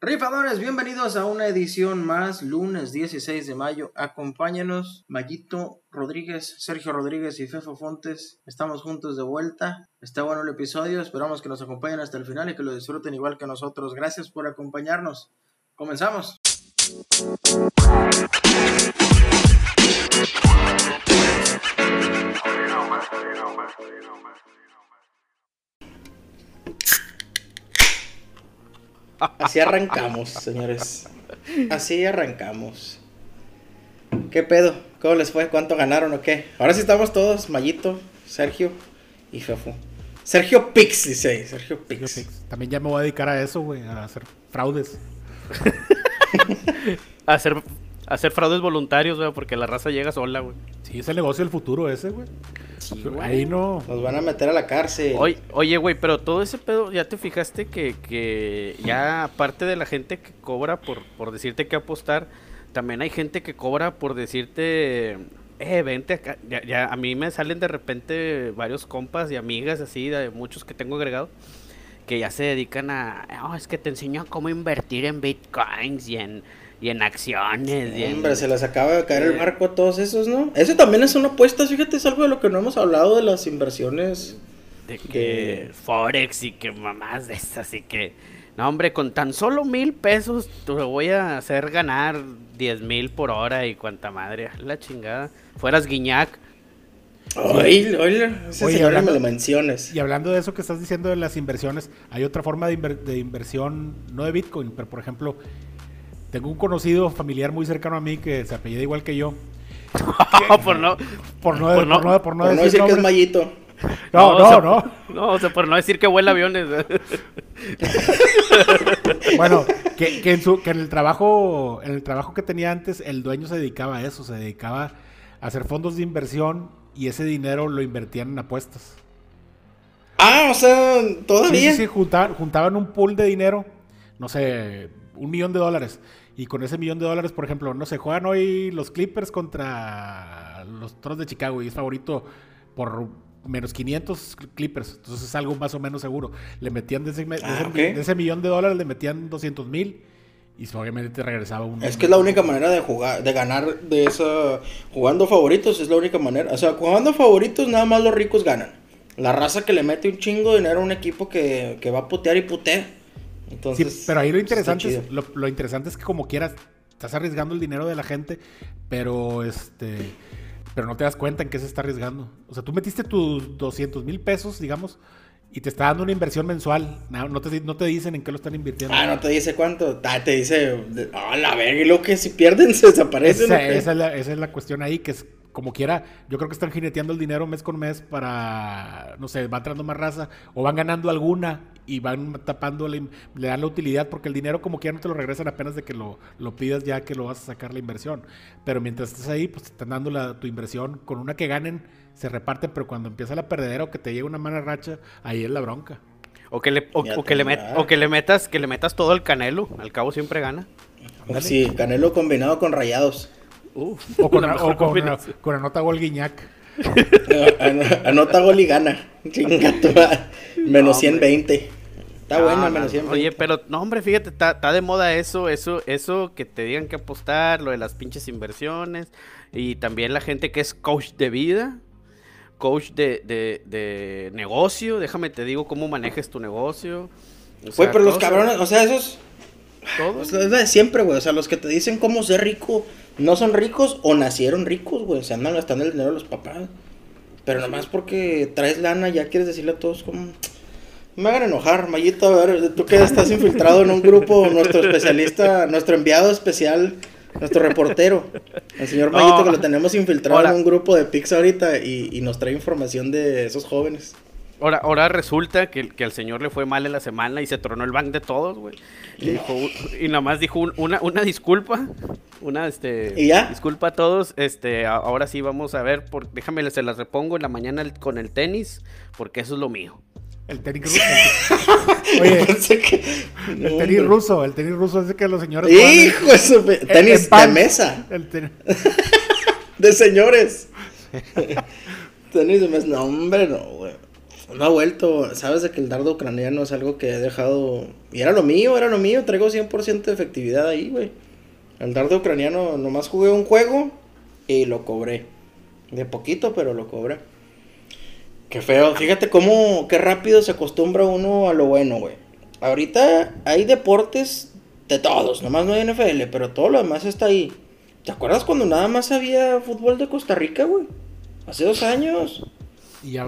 Rifadores, bienvenidos a una edición más, lunes 16 de mayo. Acompáñanos, Mayito Rodríguez, Sergio Rodríguez y Fefo Fontes. Estamos juntos de vuelta. Está bueno el episodio, esperamos que nos acompañen hasta el final y que lo disfruten igual que nosotros. Gracias por acompañarnos. Comenzamos. Así arrancamos, señores. Así arrancamos. ¿Qué pedo? ¿Cómo les fue? ¿Cuánto ganaron o qué? Ahora sí estamos todos, Mayito, Sergio y Fefo. Sergio Pix, dice ahí, Sergio Pix. También ya me voy a dedicar a eso, güey, a hacer fraudes. a hacer hacer fraudes voluntarios, güey, porque la raza llega sola, güey. Sí, es el negocio del futuro ese, güey. Ahí no. Nos van a meter a la cárcel. Oye, güey, pero todo ese pedo, ¿ya te fijaste que, que ya aparte de la gente que cobra por, por decirte que apostar, también hay gente que cobra por decirte, eh, vente acá. Ya, a mí me salen de repente varios compas y amigas así, de muchos que tengo agregado, que ya se dedican a, oh, es que te enseño cómo invertir en bitcoins y en y en acciones. y Hombre, se les acaba de caer el marco a todos esos, ¿no? Eso también es una apuesta, fíjate, es algo de lo que no hemos hablado de las inversiones. De que Forex y que mamás de esas y que... No, hombre, con tan solo mil pesos te voy a hacer ganar diez mil por hora y cuanta madre. La chingada. Fueras Guiñac. Oye, oye, ese me lo menciones. Y hablando de eso que estás diciendo de las inversiones, hay otra forma de, de inversión, no de Bitcoin, pero por ejemplo, tengo un conocido familiar muy cercano a mí que se apellida igual que yo. por no por no por no, por no, decir, que es Mayito. No, no, no. No, o sea, por no decir que vuela aviones. bueno, que, que, en su, que en el trabajo, en el trabajo que tenía antes, el dueño se dedicaba a eso, se dedicaba a hacer fondos de inversión y ese dinero lo invertían en apuestas. Ah, o sea, todavía. Sí, sí, sí juntaban, juntaban un pool de dinero, no sé, un millón de dólares. Y con ese millón de dólares, por ejemplo, no sé, juegan hoy los Clippers contra los Toros de Chicago y es favorito por menos 500 Clippers. Entonces es algo más o menos seguro. Le metían de ese, ah, ese, millón de dólares, le metían 200 mil. Y obviamente te regresaba un... Es que es la única manera de jugar, de ganar de esa... Jugando favoritos es la única manera. O sea, jugando favoritos nada más los ricos ganan. La raza que le mete un chingo de dinero a un equipo que, que va a putear y putea sí, pero ahí lo interesante, es, lo, interesante es que como quieras, estás arriesgando el dinero de la gente, pero este pero no te das cuenta en qué se está arriesgando. O sea, tú metiste tus 200 mil pesos, digamos, y te está dando una inversión mensual. No, te, no te dicen en qué lo están invirtiendo. Ah, no te dice cuánto. Ah, te dice, ah, la verga, y lo que si pierden se desaparecen. Esa, esa, es la, esa es la cuestión ahí, que es como quiera, yo creo que están jineteando el dinero mes con mes para, no sé, va entrando más raza o van ganando alguna y van tapando, le, dan la utilidad porque el dinero como quiera no te lo regresan apenas de que lo, lo pidas ya que lo vas a sacar la inversión. Pero mientras estés ahí, pues te están dando la, tu inversión con una que ganen, se reparten, pero cuando empieza la perdedera o que te llega una mala racha, ahí es la bronca. O que le, que le, o que le metas, que le metas todo el canelo, al cabo siempre gana. Sí, canelo combinado con rayados o con, o con, anota gol Guiñac. anota gol y gana. Menos 120. Está bueno, menos 120. Oye, pero no, hombre, fíjate, está, de moda eso, eso, eso que te digan que apostar, lo de las pinches inversiones. Y también la gente que es coach de vida, coach de, de, negocio. Déjame te digo cómo manejes tu negocio. Güey, pero los cabrones, o sea, esos. Todos. Es de siempre, güey. O sea, los que te dicen cómo ser rico no son ricos o nacieron ricos, güey. Se andan gastando el dinero de los papás. Pero nomás porque traes lana, ya quieres decirle a todos como. Me hagan enojar, Mayito. A ver, tú que estás infiltrado en un grupo, nuestro especialista, nuestro enviado especial, nuestro reportero, el señor Mayito, que lo tenemos infiltrado en un grupo de Pix ahorita y, y nos trae información de esos jóvenes. Ahora, ahora resulta que, que al señor le fue mal en la semana y se tronó el bank de todos, güey. Y, dijo, y nada más dijo una, una disculpa. Una, este. ¿Y ya? Disculpa a todos. Este, ahora sí vamos a ver. Por, déjame, se las repongo en la mañana con el tenis, porque eso es lo mío. El tenis ruso. Oye, el tenis ruso, el tenis ruso es que los señores. Hijo, eso, tenis de mesa. El de señores. tenis de mesa, no, hombre, no, güey. No ha vuelto. Sabes de que el dardo ucraniano es algo que he dejado. Y era lo mío, era lo mío. Traigo 100% de efectividad ahí, güey. El dardo ucraniano nomás jugué un juego y lo cobré. De poquito, pero lo cobré. Qué feo. Fíjate cómo, qué rápido se acostumbra uno a lo bueno, güey. Ahorita hay deportes de todos, nomás no hay NFL, pero todo lo demás está ahí. ¿Te acuerdas cuando nada más había fútbol de Costa Rica, güey? Hace dos años. Y ya.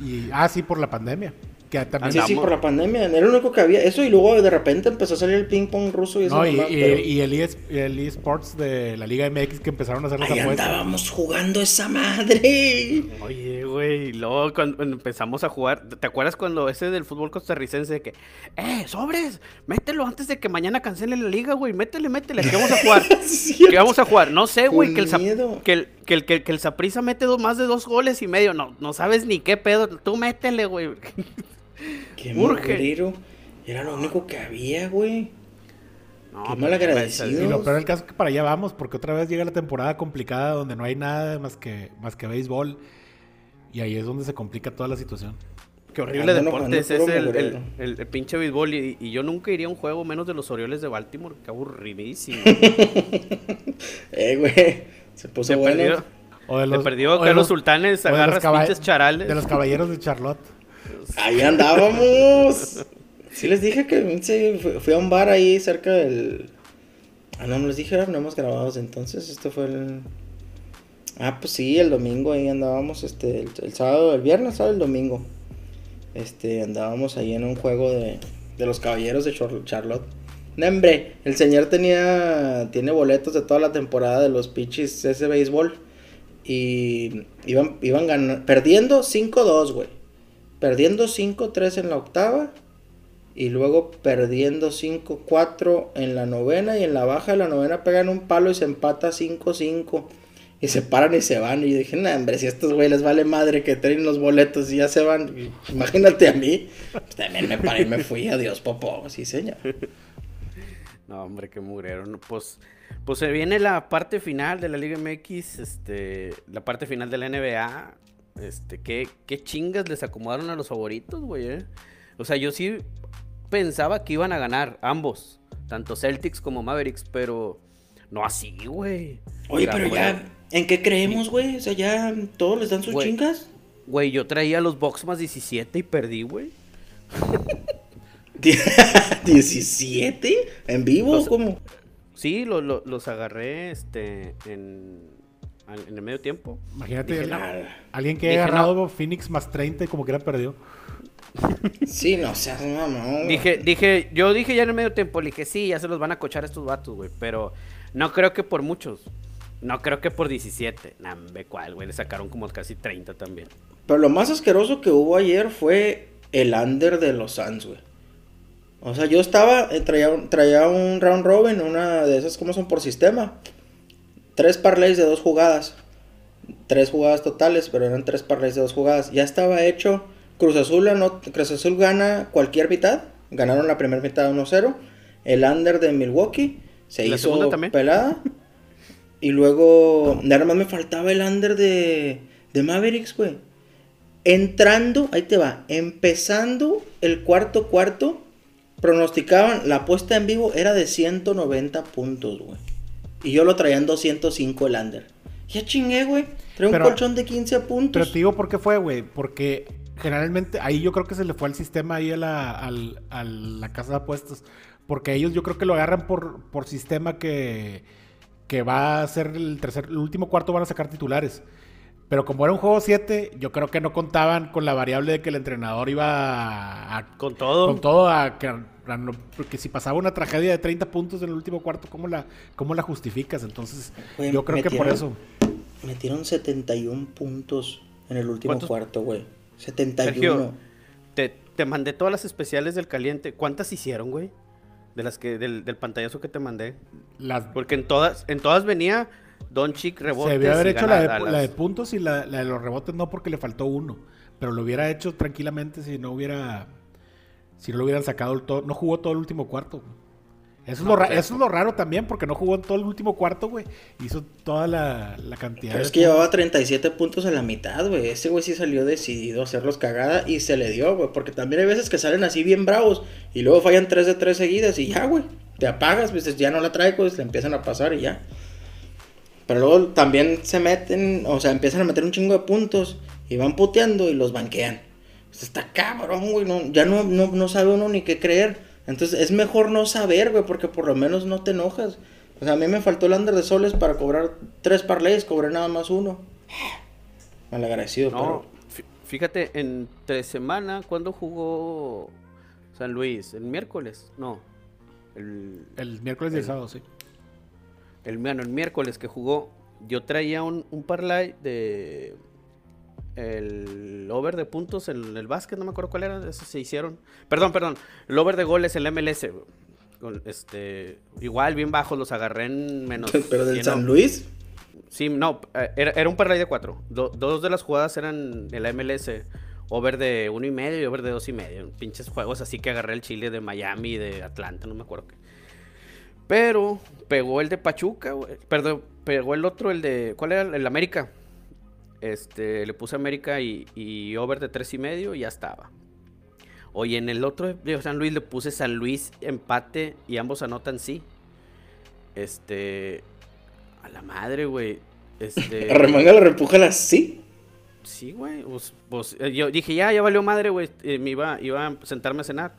Y, ah, sí, por la pandemia. Que también sí, sí, por la pandemia. Era lo único que había. Eso y luego de repente empezó a salir el ping pong ruso y eso. No, y, y, el, ES, el eSports de la Liga MX que empezaron a hacer las Ahí apuestas. andábamos jugando esa madre. Oye, güey. Y luego cuando empezamos a jugar. ¿Te acuerdas cuando ese del fútbol costarricense de que, eh, sobres, mételo antes de que mañana cancelen la liga, güey. Métele, métele. ¿Qué vamos a jugar? ¿Qué vamos a jugar? No sé, güey. Que el, que el, que el, que, el Saprisa mete más de dos goles y medio. No, no sabes ni qué pedo. Tú métele, güey. Qué murjerero. Era lo único que había, güey. No, Qué mal agradecido. Y lo peor del caso es que para allá vamos, porque otra vez llega la temporada complicada donde no hay nada más que, más que béisbol. Y ahí es donde se complica toda la situación. Qué horrible deporte es el, el, pinche béisbol. Y, yo nunca iría a un juego menos de los Orioles de Baltimore. Qué aburridísimo. eh, güey. Se puso bueno. o de los, perdió los, sultanes agarras pinches charales. De los caballeros de Charlotte. Ahí andábamos. Sí les dije que fui a un bar ahí cerca del... Ah, no, no les dije, no hemos grabado entonces. Esto fue el... Ah, pues sí, el domingo ahí andábamos, este, el, sábado, el viernes, sábado, el domingo. Este, andábamos ahí en un juego de, de los caballeros de Charlotte. Nembre, el señor tenía, tiene boletos de toda la temporada de los pitches ese béisbol. Y iban, iban ganando, perdiendo 5-2, güey perdiendo 5-3 en la octava y luego perdiendo 5-4 en la novena y en la baja de la novena pegan un palo y se empata 5-5 y se paran y se van y dije, no, hombre, si a estos güeyes les vale madre que traen los boletos y ya se van, imagínate a mí, pues también me paré y me fui, adiós popó, sí señor. No, hombre, qué mugrero, pues... Pues se viene la parte final de la Liga MX, este, la parte final de la NBA. Este, ¿qué, qué chingas les acomodaron a los favoritos, güey. Eh? O sea, yo sí pensaba que iban a ganar ambos, tanto Celtics como Mavericks, pero no así, güey. Oye, pero ya, ¿en qué creemos, güey? O sea, ya todos les dan sus chingas. Güey, yo traía los Box más 17 y perdí, güey. ¿17? ¿En vivo? ¿Cómo? Sí, los agarré este, en, en el medio tiempo. Imagínate alguien que haya agarrado Phoenix más 30 y como que era perdido. Sí, no seas no. Dije, dije, yo dije ya en el medio tiempo, le dije, sí, ya se los van a cochar estos vatos, güey. Pero no creo que por muchos. No creo que por 17. Nah, ve cuál, güey. Le sacaron como casi 30 también. Pero lo más asqueroso que hubo ayer fue el under de los Suns, güey. O sea, yo estaba, eh, traía, traía un round robin, una de esas como son por sistema tres parlays de dos jugadas. Tres jugadas totales, pero eran tres parlays de dos jugadas. Ya estaba hecho. Cruz Azul, Cruz Azul gana cualquier mitad. Ganaron la primera mitad 1-0. El under de Milwaukee se hizo pelada. Y luego, nada más me faltaba el under de, de Mavericks, güey. Entrando, ahí te va, empezando el cuarto cuarto, pronosticaban, la apuesta en vivo era de 190 puntos, güey. Y yo lo traía en 205 el under. Ya chingué, güey. Trae un colchón de 15 puntos. Pero te digo por qué fue, güey. Porque generalmente ahí yo creo que se le fue el sistema ahí a la, la casa de apuestas. Porque ellos yo creo que lo agarran por, por sistema que, que va a ser el tercer, el último cuarto van a sacar titulares. Pero como era un juego 7, yo creo que no contaban con la variable de que el entrenador iba a... con todo. Con todo a que porque si pasaba una tragedia de 30 puntos en el último cuarto, ¿cómo la, cómo la justificas? Entonces, yo creo que por eso. Metieron 71 puntos en el último cuarto, güey. 71. te, te mandé todas las especiales del caliente. ¿Cuántas hicieron, güey? De las que, del, del pantallazo que te mandé. Las... Porque en todas, en todas venía Don Chic rebotes. Se debió haber hecho la de, la de, puntos y la, la de los rebotes no porque le faltó uno. Pero lo hubiera hecho tranquilamente si no hubiera si no lo hubieran sacado, todo, no jugó todo el último cuarto. Eso, es lo eso es lo raro también, porque no jugó en todo el último cuarto, güey. Hizo toda la, cantidad. Pero es que llevaba 37 puntos en la mitad, güey. Ese güey sí salió decidido a hacerlos cagada y se le dio, güey. Porque también hay veces que salen así bien bravos y luego fallan 3 de 3 seguidas y ya, güey. Te apagas, pues ya no la trae, pues le empiezan a pasar y ya. Pero luego también se meten, o sea, empiezan a meter un chingo de puntos y van puteando y los banquean. Pues está cabrón, güey. No, ya no, no, no sabe uno ni qué creer. Entonces es mejor no saber, güey, porque por lo menos no te enojas. O sea, a mí me faltó el under de soles para cobrar tres parlays, cobré nada más uno. Mal agradecido, no, Fíjate, entre semana, ¿cuándo jugó San Luis? ¿El miércoles? No. El, el miércoles de sábado, sí. El, bueno, el miércoles que jugó, yo traía un, un parlay de el over de puntos en el básquet, no me acuerdo cuál era, esos se hicieron. Perdón, perdón, el over de goles en la MLS. este, igual bien bajos los agarré en menos. ¿Pero del San Luis? Sí, no, eh, era, un parlay de cuatro. dos de las jugadas eran en la MLS. Over de uno y medio y over de dos y medio. Pinches juegos así que agarré el Chile de Miami y de Atlanta, no me acuerdo qué. Pero pegó el de Pachuca, Perdón, pegó el otro, el de. ¿Cuál era? El América. Este, le puse América y, over de tres y medio y ya estaba. Oye, en el otro de San Luis le puse San Luis empate y ambos anotan sí. Este, a la madre, güey. Este, Arremanga la repújala sí. Sí, güey. Pues, pues eh, yo dije, ya, ya valió madre, güey. Eh, me iba, iba a sentarme a cenar.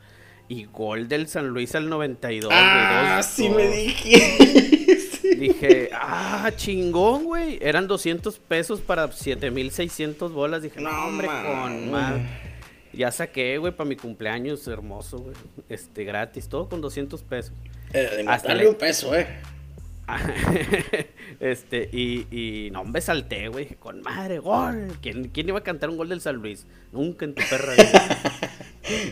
Y gol del San Luis al 92, Ah, sí me dije. Dije, ah, chingón, güey. Eran 200 pesos para 7600 bolas. Dije, no, hombre, con más. Ya saqué, güey, para mi cumpleaños hermoso, güey. Este, gratis, todo con 200 pesos. Eh, Hasta le... un peso, eh. este, y, y no, me salté, güey. Con madre, gol. ¿Quién, ¿Quién, iba a cantar un gol del San Luis? Nunca en tu perra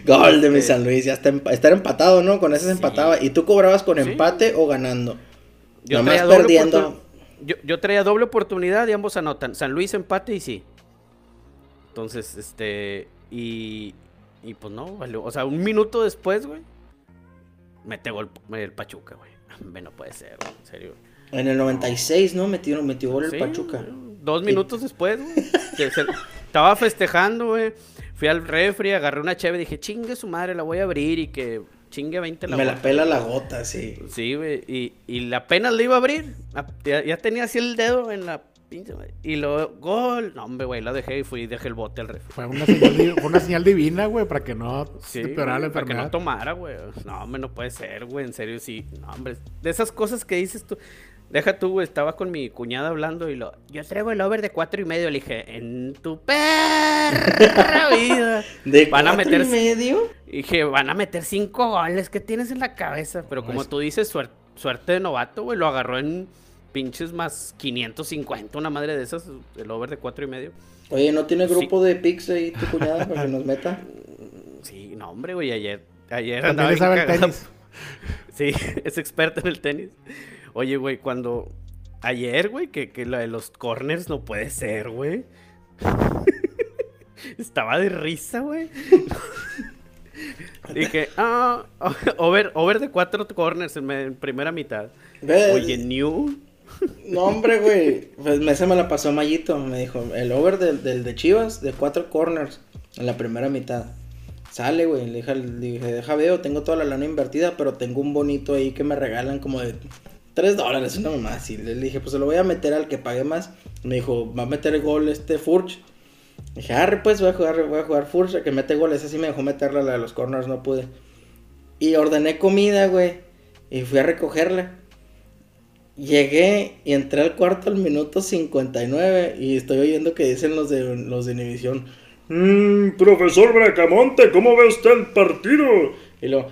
gol de mi este San Luis. Ya está, estar empatado, ¿no? Con ese se empataba. ¿Y tú cobrabas con empate o ganando? Yo traía, doble yo, traía doble oportunidad y ambos anotan. San Luis empate y sí. Entonces, este. Y. Y pues no, O sea, un minuto después, güey. Mete gol el Pachuca, güey. No puede ser, güey. En serio. En el 96, ¿no? Metió, metió gol el Pachuca. Dos minutos después, güey. estaba festejando, güey. Fui al refri, agarré una cheve y dije, chingue su madre, la voy a abrir y que chingue 20 la Me la pela la gota, sí. Sí, güey. Y, y la pena le iba a abrir. Ya, tenía así el dedo en la pinche, Y luego, gol. No, hombre, güey, la dejé y fui y dejé el bote al refri. Fue una señal, fue una señal divina, güey, para que no sí, Para que no tomara, güey. No, hombre, no puede ser, güey. En serio, sí. No, hombre. De esas cosas que dices tú. Deja tú, güey, estaba con mi cuñada hablando y lo. Yo traigo el over de cuatro y medio. Le dije, en tu perra vida. ¿De van a meter, y medio? Dije, van a meter cinco goles. ¿Qué tienes en la cabeza? Pero como tú dices, suerte de novato, güey. Lo agarró en pinches más 550, una madre de esas. El over de cuatro y medio. Oye, ¿no tiene grupo de pics ahí tu cuñada para que nos meta? Sí, no, hombre, güey. Ayer, ayer andaba. Sabe el tenis. Sí, es experto en el tenis. Oye, güey, cuando. Ayer, güey, que, que la de los corners no puede ser, güey. Estaba de risa, güey. Dije, ah, over, over de cuatro corners en, primera mitad. Oye, new. No, hombre, güey. Pues me, se me la pasó Mayito. Me dijo, el over del, del de Chivas de cuatro corners en la primera mitad. Sale, güey. Le dije, le dije, deja veo, tengo toda la lana invertida, pero tengo un bonito ahí que me regalan como de 3 dólares, una mamá así. Le dije, pues se lo voy a meter al que pague más. Me dijo, va a meter el gol este Furch. Dije, arre, pues voy a jugar, voy a jugar Furch, que mete goles. Así me dejó meterla la de los corners, no pude. Y ordené comida, güey. Y fui a recogerla. Llegué y entré al cuarto al minuto 59 y estoy oyendo que dicen los de los de Inhibición. Mmm, profesor Bracamonte, ¿cómo ve usted el partido? Y lo,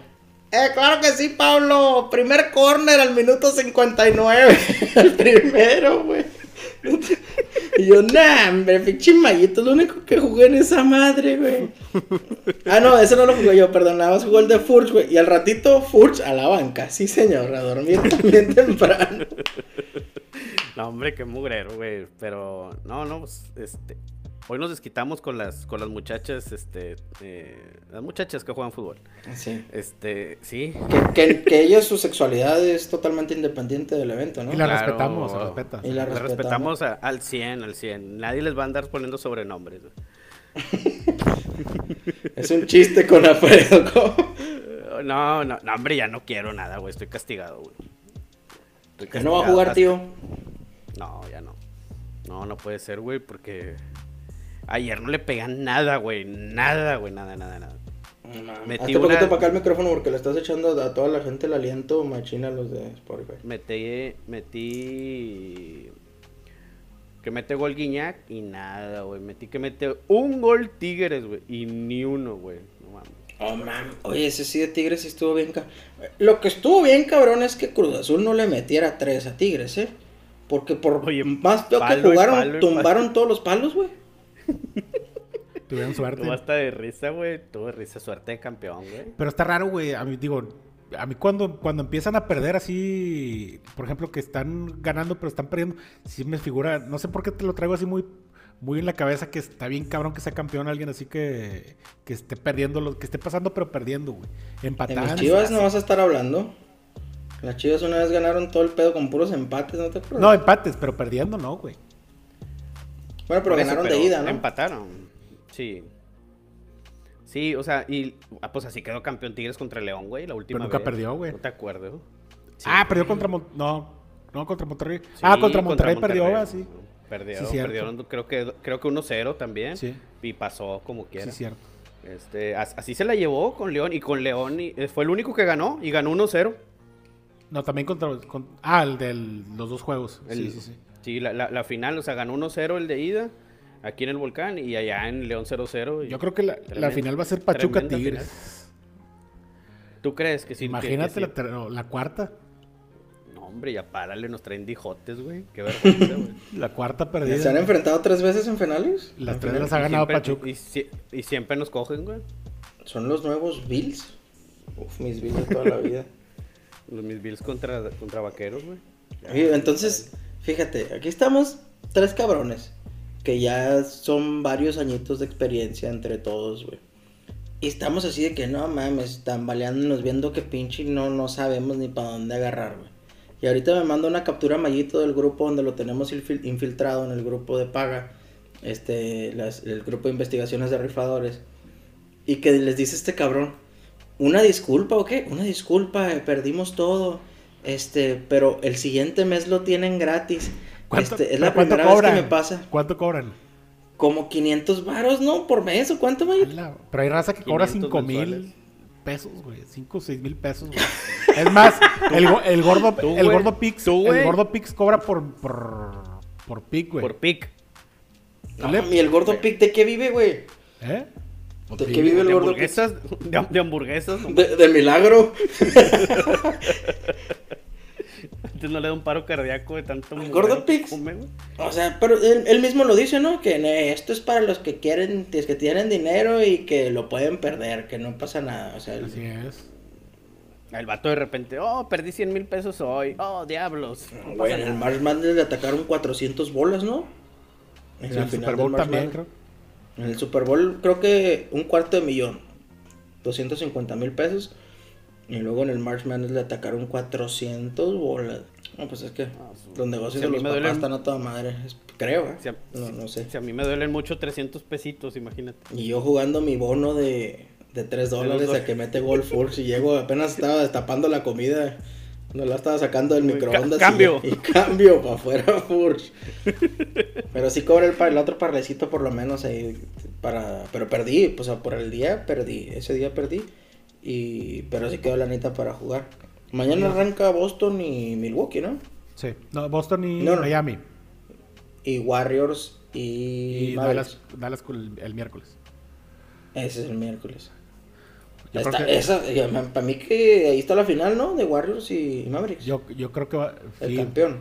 eh, claro que sí, Pablo. Primer corner al minuto 59. el primero, güey. Y yo, nah, hombre, pinche Mayito, lo único que jugué en esa madre, güey. Ah, no, ese no lo jugué yo, perdón, nada más jugó el de Furch, güey. Y al ratito, Furch a la banca, sí, señor, a dormir también temprano. No, hombre, qué mugrero, güey. Pero, no, no, pues, este. Hoy nos desquitamos con las, con las muchachas, este, eh, las muchachas que juegan fútbol. Sí. Este, sí. Que, que, que ella, su sexualidad es totalmente independiente del evento, ¿no? Y la Claro. respetamos, se respeta. Y la La respetamos. respetamos a- al 100, al 100. Nadie les va a andar poniendo sobrenombres. güey. Es un chiste con Alfredo. No, no, no, hombre, ya no quiero nada, güey. Estoy castigado, güey. Estoy Que no va a castigado jugar, hasta- tío. No, ya no. No, no puede ser, güey, porque ayer no le pegan nada, güey. Nada, güey, nada, nada, nada. Metí Hazte poquito una- para acá el micrófono porque le estás echando a toda la gente el aliento machina a los de Spotify. Metí, metí... Que mete gol Guiñac y nada, güey. Metí que mete un gol Tigres, güey. Y ni uno, güey. No mames. Oh, man. Oye, ese sí de Tigres sí estuvo bien. ca- Lo que estuvo bien, cabrón, es que Cruz Azul no le metiera tres a Tigres, ¿eh? Porque por Oye, más feo que jugaron, palo tumbaron todos los palos, güey. Tuvieron suerte. Tuvo hasta de risa, güey. Tuvo de risa, suerte de campeón, güey. Pero está raro, güey. A mí, digo, a mí cuando, cuando empiezan a perder así, por ejemplo, que están ganando pero están perdiendo, sí me figura, no sé por qué te lo traigo así muy, muy en la cabeza que está bien cabrón que sea campeón alguien así que, que esté perdiendo, lo, que esté pasando pero perdiendo, güey. En Empatando. las Chivas no vas a estar hablando. Las Chivas una vez ganaron todo el pedo con puros empates, ¿no te acuerdas? No, empates, pero perdiendo no, güey. Bueno, pero eso, ganaron pero de ida, ¿no? Empataron. Sí. Sí, o sea, y ah, pues así quedó campeón Tigres contra León, güey, la última nunca vez. perdió, güey. No te acuerdo. Sí. ah, perdió contra Mon- no, no contra Monterrey. Sí, ah, contra Monterrey, perdió, Monterrey. ah, sí. Perdió, Sí, perdieron, creo que creo que 1-0 también. Sí. Y pasó como quiera. Sí, cierto. Este, as- así se la llevó con León y con León y, eh, fue el único que ganó y ganó 1-0. No, también contra, con- ah, el de los dos juegos. El- sí, sí, sí. Sí, la, la- la final, o sea, ganó 1-0 el de ida aquí en el Volcán y allá en León 0-0. y- Yo creo que la, final va a ser Pachuca Tigres. final. ¿Tú crees que sí? Imagínate que la, sí? ter- no, la cuarta. No, hombre, ya párale, nos traen dijotes, güey. Qué vergüenza, güey. La cuarta ¿Se han perdida. enfrentado tres veces en finales? Las En tres las ha ganado Siempre- Pachuca. Y siempre nos cogen, güey. Son los nuevos Bills. Uf, mis Bills de toda la vida. Los mis Bills contra, contra vaqueros, güey. Oye, entonces, fíjate, aquí estamos tres cabrones que ya son varios añitos de experiencia entre todos, güey. Y estamos así de que no mames, tambaleándonos viendo que pinche no, no sabemos ni para dónde agarrar, güey. Y ahorita me manda una captura Mayito del grupo donde lo tenemos infil- infiltrado en el grupo de paga, este, el grupo de investigaciones de rifadores. Y que les dice este cabrón, una disculpa o qué, una disculpa, eh, perdimos todo. Este, pero el siguiente mes lo tienen gratis. ¿Cuánto- Este, es la primera vez cobran? que me pasa. ¿Cuánto cobran? Como 500 varos, ¿no? Por mes o cuánto? Ala, Pero hay raza que cobra 500 5 mil pesos, güey. 5 o 6 mil pesos, güey. Es más, el, go- el gordo, Tú, el güey. gordo Pix, Tú, el güey. gordo Pix cobra por, por, por pic, güey. Por. No, le- ¿Y el gordo pic de qué vive, güey? ¿Eh? ¿De qué vive el De gordo hamburguesas. De, de hamburguesas. De, de milagro. Antes no le da un paro cardíaco de tanto. Gordo Pix. O sea, pero él, él mismo lo dice, ¿no? Que "Ne, esto es para los que quieren, los que tienen dinero y que lo pueden perder, que no pasa nada. O sea, él- Así es. El vato de repente, oh, perdí 100 mil pesos hoy. Oh, diablos. No en el Madness le atacaron 400 bolas, ¿no? En la el final Super del Bowl March también, Madness. creo. En el Super Bowl creo que un cuarto de millón. 250 mil pesos. Y luego en el March Madness le atacaron 400 bolas. No, pues es que su- los negocios si de los papás duelen- están a toda madre. creo, ¿eh? Si a, No, no sé. si a mí me duelen mucho 300 pesitos, imagínate. Y yo jugando mi bono de, de 3 dólares a que mete Gold Force y llego, apenas estaba destapando la comida. No la estaba sacando del microondas. y- cambio. Y, cambio para afuera, Furch. Pero sí cobré el, el otro parlecito por lo menos ahí. Para, pero perdí, pues por el día perdí. Ese día perdí. Y, pero sí quedó la neta para jugar. Mañana arranca Boston y Milwaukee, ¿no? Sí. No, Boston y No, no. Miami. Y Warriors y, Y. Dallas, Dallas el, el miércoles. Ese es el miércoles. Yo Está- creo que- esa, para mí que ahí está la final, ¿no? De Warriors y Mavericks. Yo, yo creo que va. el sí. campeón.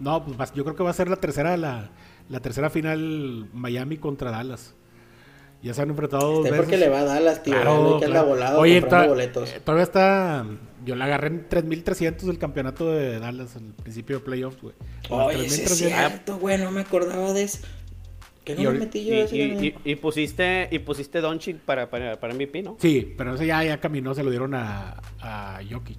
No, pues yo creo que va a ser la tercera, la, la tercera final Miami contra Dallas. Ya se han enfrentado dos veces. porque le va a Dallas, tío. Claro, que anda claro. volado Oye, boletos. eh, todavía está. Yo la agarré en 3300 del campeonato de Dallas al principio de playoffs, güey. Oye, es 3300. cierto, güey, no me acordaba de eso. ¿Qué no y, me metí yo y, y, y, pusiste, y pusiste Doncic para, para, para MVP, ¿no? Sí, pero ese ya, ya caminó, se lo dieron a, a Jokic.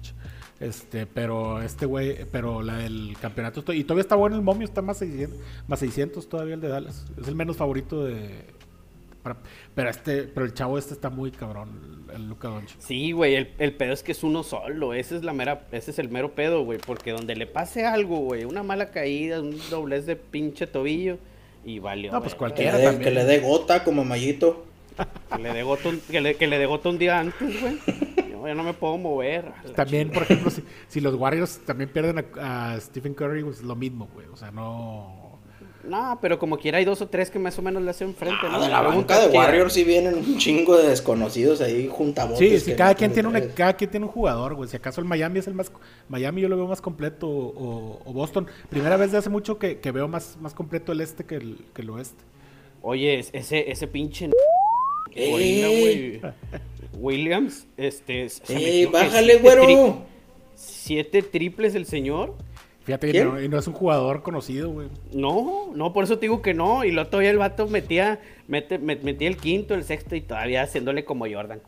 Este, pero este güey, pero la del campeonato, y todavía está bueno el momio, está más 600, más 600 todavía el de Dallas. Es el menos favorito de, pero este, pero el chavo este está muy cabrón, el Luca Doncic. Sí, güey, el, el, pedo es que es uno solo, ese es la mera, ese es el mero pedo, güey, porque donde le pase algo, güey, una mala caída, un doblez de pinche tobillo y valió. No, pues cualquiera que le, dé, que le dé gota como Mayito. que le dé gota un, que le, que le dé gota un día antes, güey. Yo ya no me puedo mover. También, por ejemplo, si, si, los Warriors también pierden a, a Stephen Curry, pues lo mismo, güey. O sea, no no, pero como quiera hay dos o tres que más o menos le hacen frente. Ah, ¿no? De la banca de Warriors sí vienen un chingo de desconocidos ahí juntabotes. Sí, sí, cada quien, tiene una, cada quien tiene un jugador, güey. Si acaso el Miami es el más... Miami yo lo veo más completo o, Boston. Primera vez de hace mucho que, veo más, más completo el este que el, que el oeste. Oye, ese, ese pinche... Williams, este... ¡Ey, bájale, güero! siete triples el señor. Fíjate, y no, no, es un jugador conocido, güey. No, no, por eso te digo que no. Y luego todavía el vato metía, mete, metía el quinto, el sexto y todavía haciéndole como Jordan.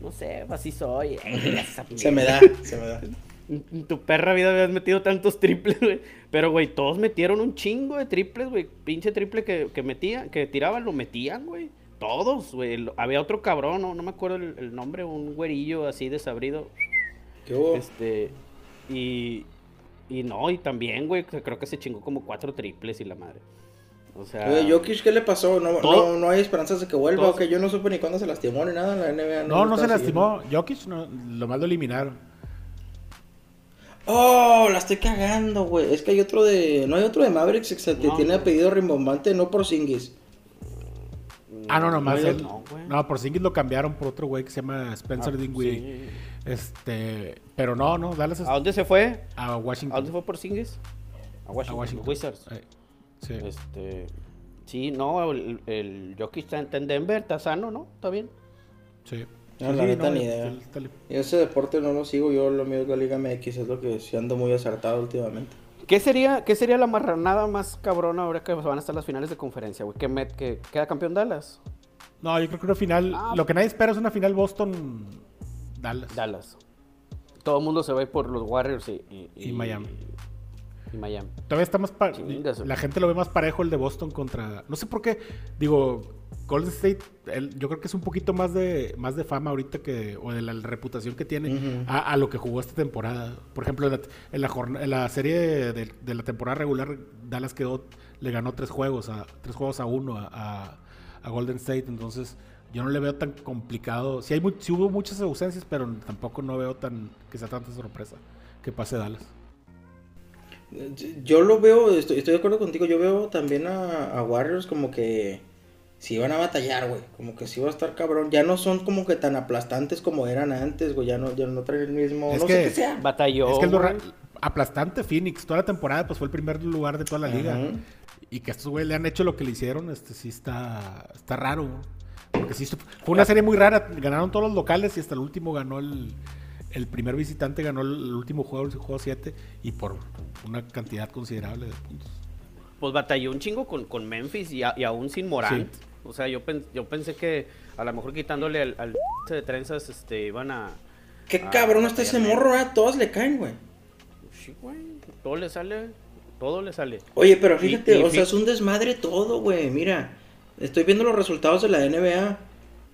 No sé, así soy. se me da, se me da. En tu perra vida habías metido tantos triples, güey. Pero, güey, todos metieron un chingo de triples, güey. Pinche triple que, que metían, que tiraban, lo metían, güey. Todos, güey. Había otro cabrón, no, no me acuerdo el, el nombre, un güerillo así desabrido. ¿Qué hubo? Este. Y, y no, y también, güey, creo que se chingó como cuatro triples y la madre. O sea. Güey, Jokic, ¿qué le pasó? No, no, no, hay esperanzas de que vuelva. O que yo no supe ni cuándo se lastimó ni nada en la NBA. No, no, se lastimó. Jokic no, lo más lo eliminaron. Oh, la estoy cagando, güey. Es que hay otro de. No hay otro de Mavericks que tiene apellido rimbombante, no por Singis. Ah, no, nomás él. No, por Singis lo cambiaron por otro güey que se llama Spencer ah, Dinwiddie. Este, pero no, no, Dallas. ¿A dónde se fue? A Washington. ¿A dónde fue por Singis? A Washington. Wizards. Eh, sí. Este, sí, no, el, el Jokic está en Denver, está sano, ¿no? ¿Está bien? Sí. No, la neta ni idea. Y ese deporte no lo sigo, yo lo mío es la Liga MX, es lo que sí ando muy acertado últimamente. ¿Qué sería, ¿Qué sería la marranada más cabrona ahora que van a estar las finales de conferencia, güey? ¿Que, que queda campeón Dallas? No, yo creo que una final. Ah, lo que nadie espera es una final Boston Dallas. Dallas. Todo el mundo se va por los Warriors y, y, Miami. Y, Miami. Todavía está más La gente lo ve más parejo el de Boston contra. No sé por qué. Digo, Golden State, yo creo que es un poquito más de más de fama ahorita que. o de la reputación que tiene a, lo que jugó esta temporada. Por ejemplo, en la, la, serie de, la temporada regular, Dallas quedó. Le ganó tres juegos a. tres juegos a uno a, a Golden State. Entonces yo no le veo tan complicado. Sí, hay hubo muchas ausencias, pero tampoco no veo tan que sea tanta sorpresa que pase Dallas. Yo lo veo, estoy, de acuerdo contigo, yo veo también a, Warriors como que si van a batallar, güey, como que si va a estar cabrón. Ya no son como que tan aplastantes como eran antes, güey, ya no, ya no traen el mismo, es no que, sé qué sea. Batalló. Es que el aplastante Phoenix, toda la temporada pues fue el primer lugar de toda la liga. Y que estos güey le han hecho lo que le hicieron, este sí está, está raro. Porque sí, fue una serie muy rara. Ganaron todos los locales y hasta el último ganó el, el primer visitante, ganó el, último juego, el juego 7, y por una cantidad considerable de puntos. Pues batalló un chingo con, con Memphis y, aún sin Morant. O sea, yo, yo pensé que a lo mejor quitándole al, al de trenzas este, iban a. Qué cabrón está ese morro, ¿eh? Todos le caen, güey. Sí, güey. Todo le sale. Todo le sale. Oye, pero fíjate, o sea, es un desmadre todo, güey. Mira. Estoy viendo los resultados de la NBA.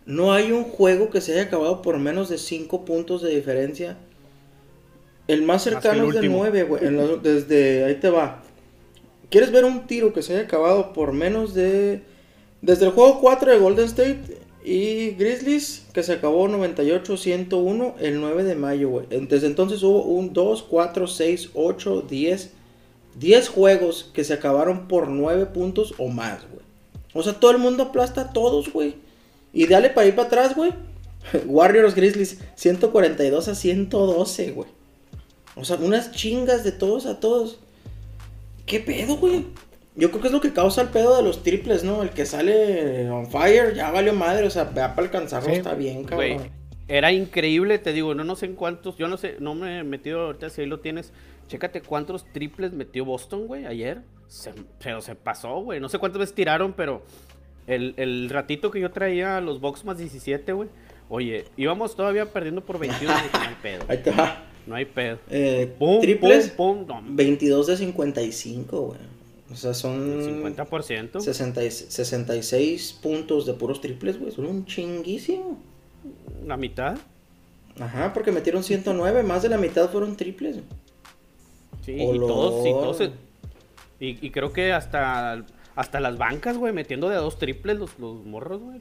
No hay un juego que se haya acabado por menos de 5 puntos de diferencia. El más cercano es de 9, güey. Desde ahí te va. ¿Quieres ver un tiro que se haya acabado por menos de... Desde el juego 4 de Golden State y Grizzlies, que se acabó 98-101 el 9 de mayo, güey. Desde entonces hubo un 2, 4, 6, 8, 10. 10 juegos que se acabaron por 9 puntos o más, güey. O sea, todo el mundo aplasta a todos, güey. Y dale para ir para atrás, güey. Warriors Grizzlies 142 a 112, güey. O sea, unas chingas de todos a todos. ¿Qué pedo, güey? Yo creo que es lo que causa el pedo de los triples, ¿no? El que sale on fire, ya valió madre. O sea, va para alcanzarlo, está bien, cabrón. Era increíble, te digo, no, no sé en cuántos, yo no sé, no me he metido ahorita si ahí lo tienes. Chécate cuántos triples metió Boston, güey, ayer. Se, pero se pasó, güey. No sé cuántas veces tiraron, pero el, el ratito que yo traía los box más 17, güey. Oye, íbamos todavía perdiendo por 21, dije, no hay pedo. Ahí te va. No hay pedo. Eh, Pum, triples, pum, pum, no, 22 de 55, güey. O sea, son 50%. 60 y- 66 puntos de puros triples, güey. Son un chinguísimo. La mitad. Ajá, porque metieron 109, más de la mitad fueron triples. Sí, y todos, y todos. se- Y, y creo que hasta, hasta las bancas, güey, metiendo de a dos triples los, los morros, güey.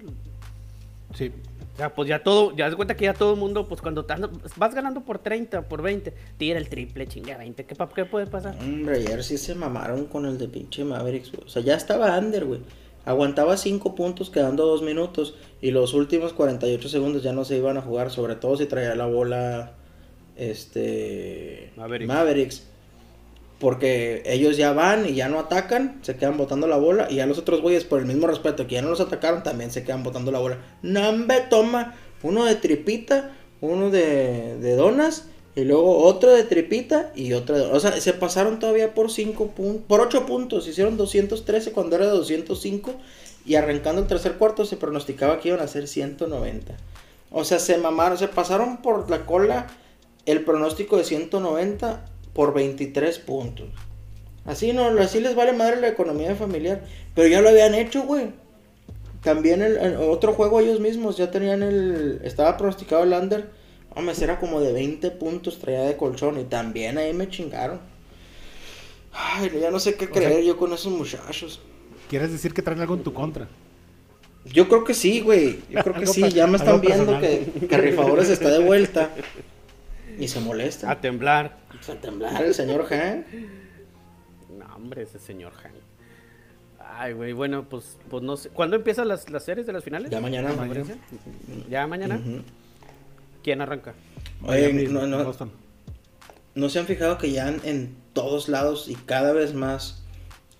Sí. O sea, pues ya todo, ya das cuenta que ya todo el mundo, pues cuando te- vas ganando por 30, por 20, tira el triple, chinga 20. ¿Qué, qué puede pasar? Hombre, ayer sí se mamaron con el de pinche Mavericks, güey. O sea, ya estaba under, güey. Aguantaba 5 puntos quedando 2 minutos. Y los últimos 48 segundos ya no se iban a jugar. Sobre todo si traía la bola. Este. Mavericks. Mavericks. Porque ellos ya van y ya no atacan. Se quedan botando la bola. Y ya los otros güeyes, por el mismo respeto que ya no los atacaron, también se quedan botando la bola. Nambe toma. Uno de tripita. Uno de, de donas. Y luego otro de tripita y otro de... O sea, se pasaron todavía por 5 puntos, por 8 puntos. Hicieron 213 cuando era de 205. Y arrancando el tercer cuarto se pronosticaba que iban a ser 190. O sea, se mamaron, se pasaron por la cola el pronóstico de 190 por 23 puntos. Así no, así les vale madre la economía familiar. Pero ya lo habían hecho, güey. También el, el otro juego ellos mismos ya tenían el... Estaba pronosticado el under. Hombre, era como de 20 puntos traía de colchón y también ahí me chingaron. Ay, ya no sé qué creer yo con esos muchachos. ¿Quieres decir que traen algo en tu contra? Yo creo que sí, güey. Yo creo que sí. Ya me están viendo personal. que, que Rifadores está de vuelta. Y se molesta. A temblar. A temblar el señor Han. No, hombre, ese señor Hank. Ay, güey, bueno, pues, pues no sé. ¿Cuándo empiezan las, las series de las finales? Ya mañana. ¿Ya mañana? ¿Quién arranca? Oye, no, no, Boston. ¿no se han fijado que ya en, en todos lados y cada vez más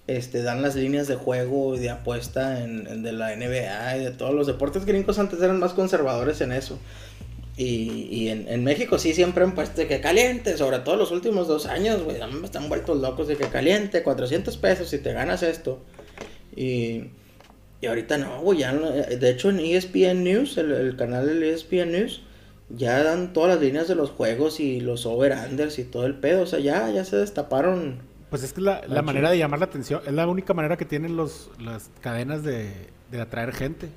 este, dan las líneas de juego y de apuesta en, en de la NBA y de todos los deportes gringos antes eran más conservadores en eso. Y, y en, en México sí siempre han puesto de que caliente, sobre todo los últimos dos años, güey, están vueltos locos de que caliente, 400 pesos si te ganas esto. Y, y ahorita no, güey, ya no- de hecho en ESPN News, el, el canal del ESPN News, ya dan todas las líneas de los juegos y los over-unders y todo el pedo, o sea, ya, ya se destaparon. Pues es que la, la manera de llamar la atención, es la única manera que tienen los, las cadenas de, de atraer gente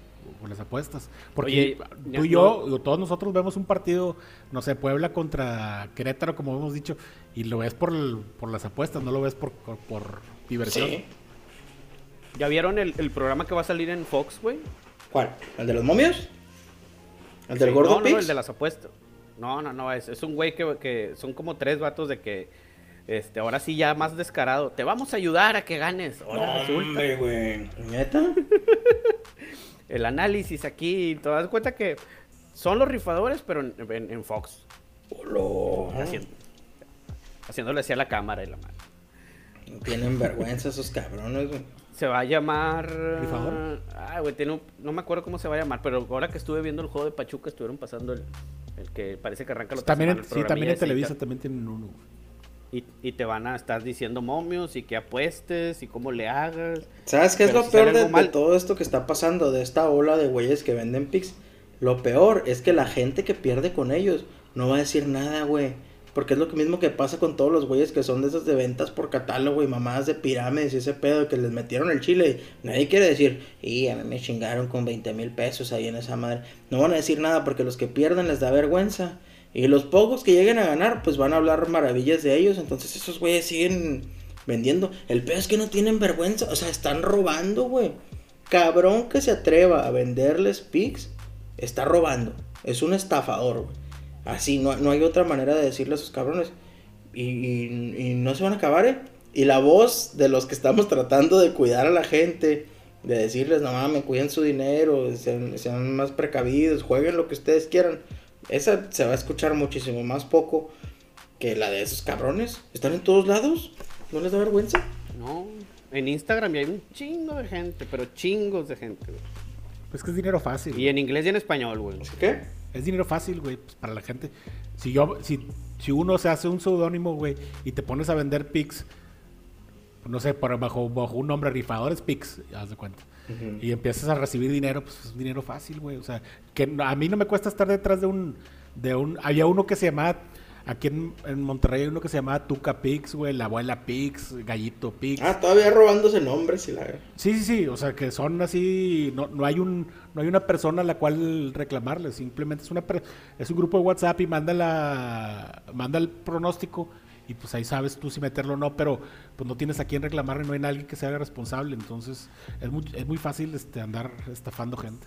con las apuestas. Porque Oye, tú ya y yo, o todos nosotros vemos un partido, no sé, Puebla contra Querétaro, como hemos dicho, y lo ves por, el- por las apuestas, no lo ves por, por, por diversión. Sí. ¿Ya vieron el, el programa que va a salir en Fox, güey? ¿Cuál? ¿El de los momios? ¿El del Sí, gordo no, no, no, el de las apuestas. No, no, no, es, es un güey que, que son como tres vatos de que, este, ahora sí ya más descarado. Te vamos a ayudar a que ganes. Ahora resulta. Hombre, güey. ¿Neta? El análisis aquí, te das cuenta que son los rifadores, pero en, en- en Fox. Haciendo, haciéndole así a la cámara y la madre. No Tienen vergüenza esos cabrones, güey. Se va a llamar. ¿Rifador? Ay, güey, tiene un- no me acuerdo cómo se va a llamar, pero ahora que estuve viendo el juego de Pachuca, estuvieron pasando el, el que parece que arranca otra También en, semana, el sí, también en y Televisa también tienen uno. güey. Y, y te van a estar diciendo momios y que apuestes y cómo le hagas. ¿Sabes qué es Pero lo si peor de, algo mal- de todo esto que está pasando? De esta ola de güeyes que venden pics. Lo peor es que la gente que pierde con ellos no va a decir nada, güey. Porque es lo mismo que pasa con todos los güeyes que son de esos de ventas por catálogo y mamadas de pirámides y ese pedo que les metieron el chile. Nadie quiere decir, y a mí me chingaron con 20 mil pesos ahí en esa madre. No van a decir nada porque los que pierden les da vergüenza. Y los pocos que lleguen a ganar, pues van a hablar maravillas de ellos. Entonces esos güeyes siguen vendiendo. El peor es que no tienen vergüenza. O sea, están robando, güey. Cabrón que se atreva a venderles pics, está robando. Es un estafador, güey. Así, no, no hay otra manera de decirle a esos cabrones. Y, y- y no se van a acabar, ¿eh? Y la voz de los que estamos tratando de cuidar a la gente, de decirles, no mames, cuiden su dinero, sean, sean más precavidos, jueguen lo que ustedes quieran. Esa se va a escuchar muchísimo más poco que la de esos cabrones. Están en todos lados. ¿No les da vergüenza? No, en Instagram ya hay un chingo de gente, pero chingos de gente, güey. Pues que es dinero fácil. Y en inglés y en español, güey. ¿Así que? es dinero fácil, güey, pues, para la gente. Si yo, si, si uno se hace un seudónimo, güey, y te pones a vender pics, no sé, por bajo, bajo un nombre, rifadores pics, ya haz de cuenta. Y empiezas a recibir dinero, pues es dinero fácil, güey. O sea, que a mí no me cuesta estar detrás de un, de un, había uno que se llamaba Aquí en, Monterrey hay uno que se llama Tuca Pix, güey, la abuela Pix, Gallito Pix. Ah, todavía robándose nombres y la... Sí, sí, sí, o sea, que son así, no, no hay un no hay una persona a la cual reclamarle, simplemente es una es un grupo de WhatsApp y manda la manda el pronóstico y pues ahí sabes tú si meterlo o no, pero pues no tienes a quién reclamarle, no hay nadie que se haga responsable, entonces es muy, es muy fácil este andar estafando gente.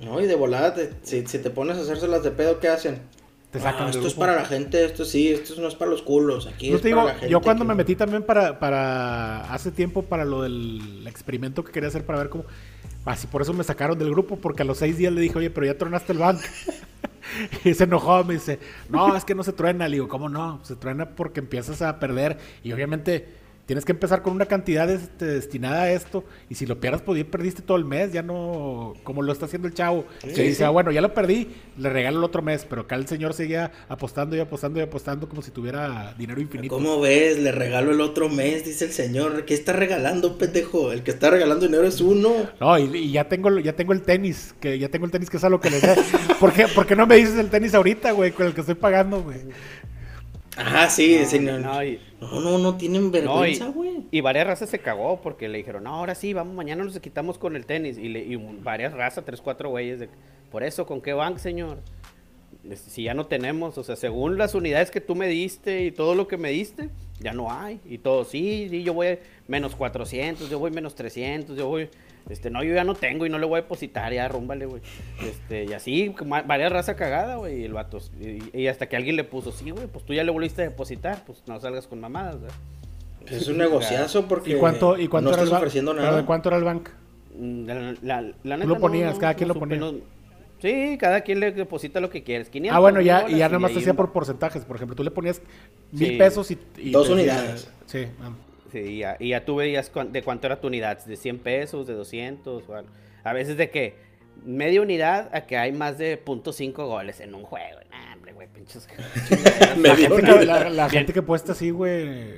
No, y de volada, si, si te pones a hacérselas de pedo, ¿qué hacen? Ah, esto es para la gente, esto sí, esto no es para los culos. Aquí es para la gente yo cuando me metí también para, para hace tiempo para lo del experimento que quería hacer para ver cómo. Así por eso me sacaron del grupo, porque a los seis días le dije, oye, pero ya tronaste el banco. y se enojó, me dice, no, es que no se truena. Le digo, ¿cómo no? Se truena porque empiezas a perder. Y obviamente tienes que empezar con una cantidad este, destinada a esto y si lo pierdas pues ya perdiste todo el mes, ya no como lo está haciendo el chavo, que dice, ah, bueno, ya lo perdí, le regalo el otro mes, pero acá el señor seguía apostando y apostando y apostando como si tuviera dinero infinito. ¿Cómo ves? Le regalo el otro mes, dice el señor, ¿qué está regalando, pendejo? El que está regalando dinero es uno. No, y, ya tengo ya tengo el tenis, que ya tengo el tenis que es a lo que le da. ¿Por qué, ¿Por qué no me dices el tenis ahorita, güey, con el que estoy pagando, güey? Ajá, sí, no, No, no, no, tienen vergüenza, güey. y, varias razas se cagó porque le dijeron, no, ahora sí, vamos, mañana nos quitamos con el tenis. Y, le, y varias razas, tres, cuatro güeyes, de, por eso, ¿con qué van, señor? Si ya no tenemos, o sea, según las unidades que tú me diste y todo lo que me diste, ya no hay. Y todo, sí, sí, yo voy menos 400, yo voy menos 300, yo voy este, no, yo ya no tengo y no le voy a depositar, ya rúmbale, güey. Este, y así, varias raza cagada, güey, y el vato. Y, hasta que alguien le puso, sí, güey, pues tú ya le volviste a depositar, pues no salgas con mamadas, güey. Es un negociazo porque ¿Y cuánto, y cuánto no estás ofreciendo nada. ¿De cuánto era el bank? Mm, la, la, tú lo ponías, cada quien lo ponía. sí, cada quien le deposita lo que quieres. 500, ah, bueno, ya, y ya nada más te hacía por porcentajes. Por ejemplo, tú le ponías mil pesos y, Dos unidades. Sí, vamos. Sí, y ya, y ya tú veías de cuánto era tu unidad, de 100 pesos, de 200, o algo. A veces de que media unidad a que hay más de .5 goles en un juego. Nah, hombre, güey, pinches. la, gente que, la, gente que puesta así, güey.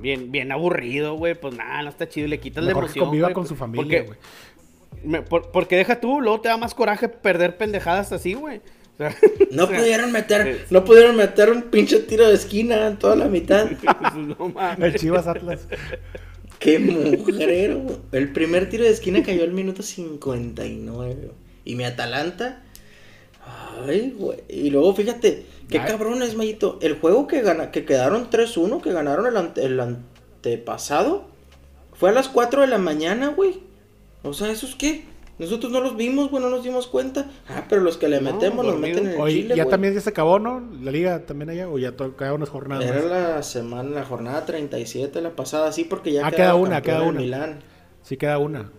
Bien, bien aburrido, güey. Pues nada, no está chido. Le quitas la emoción. Que conviva con su familia, güey. porque deja tú, luego te da más coraje perder pendejadas así, güey no pudieron meter, no pudieron meter un pinche tiro de esquina en toda la mitad. El Chivas Atlas. Qué mujerero. El primer tiro de esquina cayó al minuto 59. Y mi Atalanta. Ay, güey. Y luego fíjate, qué cabrón es, Mayito. El juego que gana, que quedaron 3-1, que ganaron el, el antepasado, fue a las 4 de la mañana, güey. O sea, ¿eso es qué? Nosotros no los vimos, güey, no nos dimos cuenta. Ah, pero los que le metemos nos meten en el Chile, Ya también ya se acabó, ¿no? La liga también allá, o ya cada unas jornadas. Era la semana, la jornada 37, la pasada, sí, porque ya ah, queda una, queda una. Milán. Sí, queda una.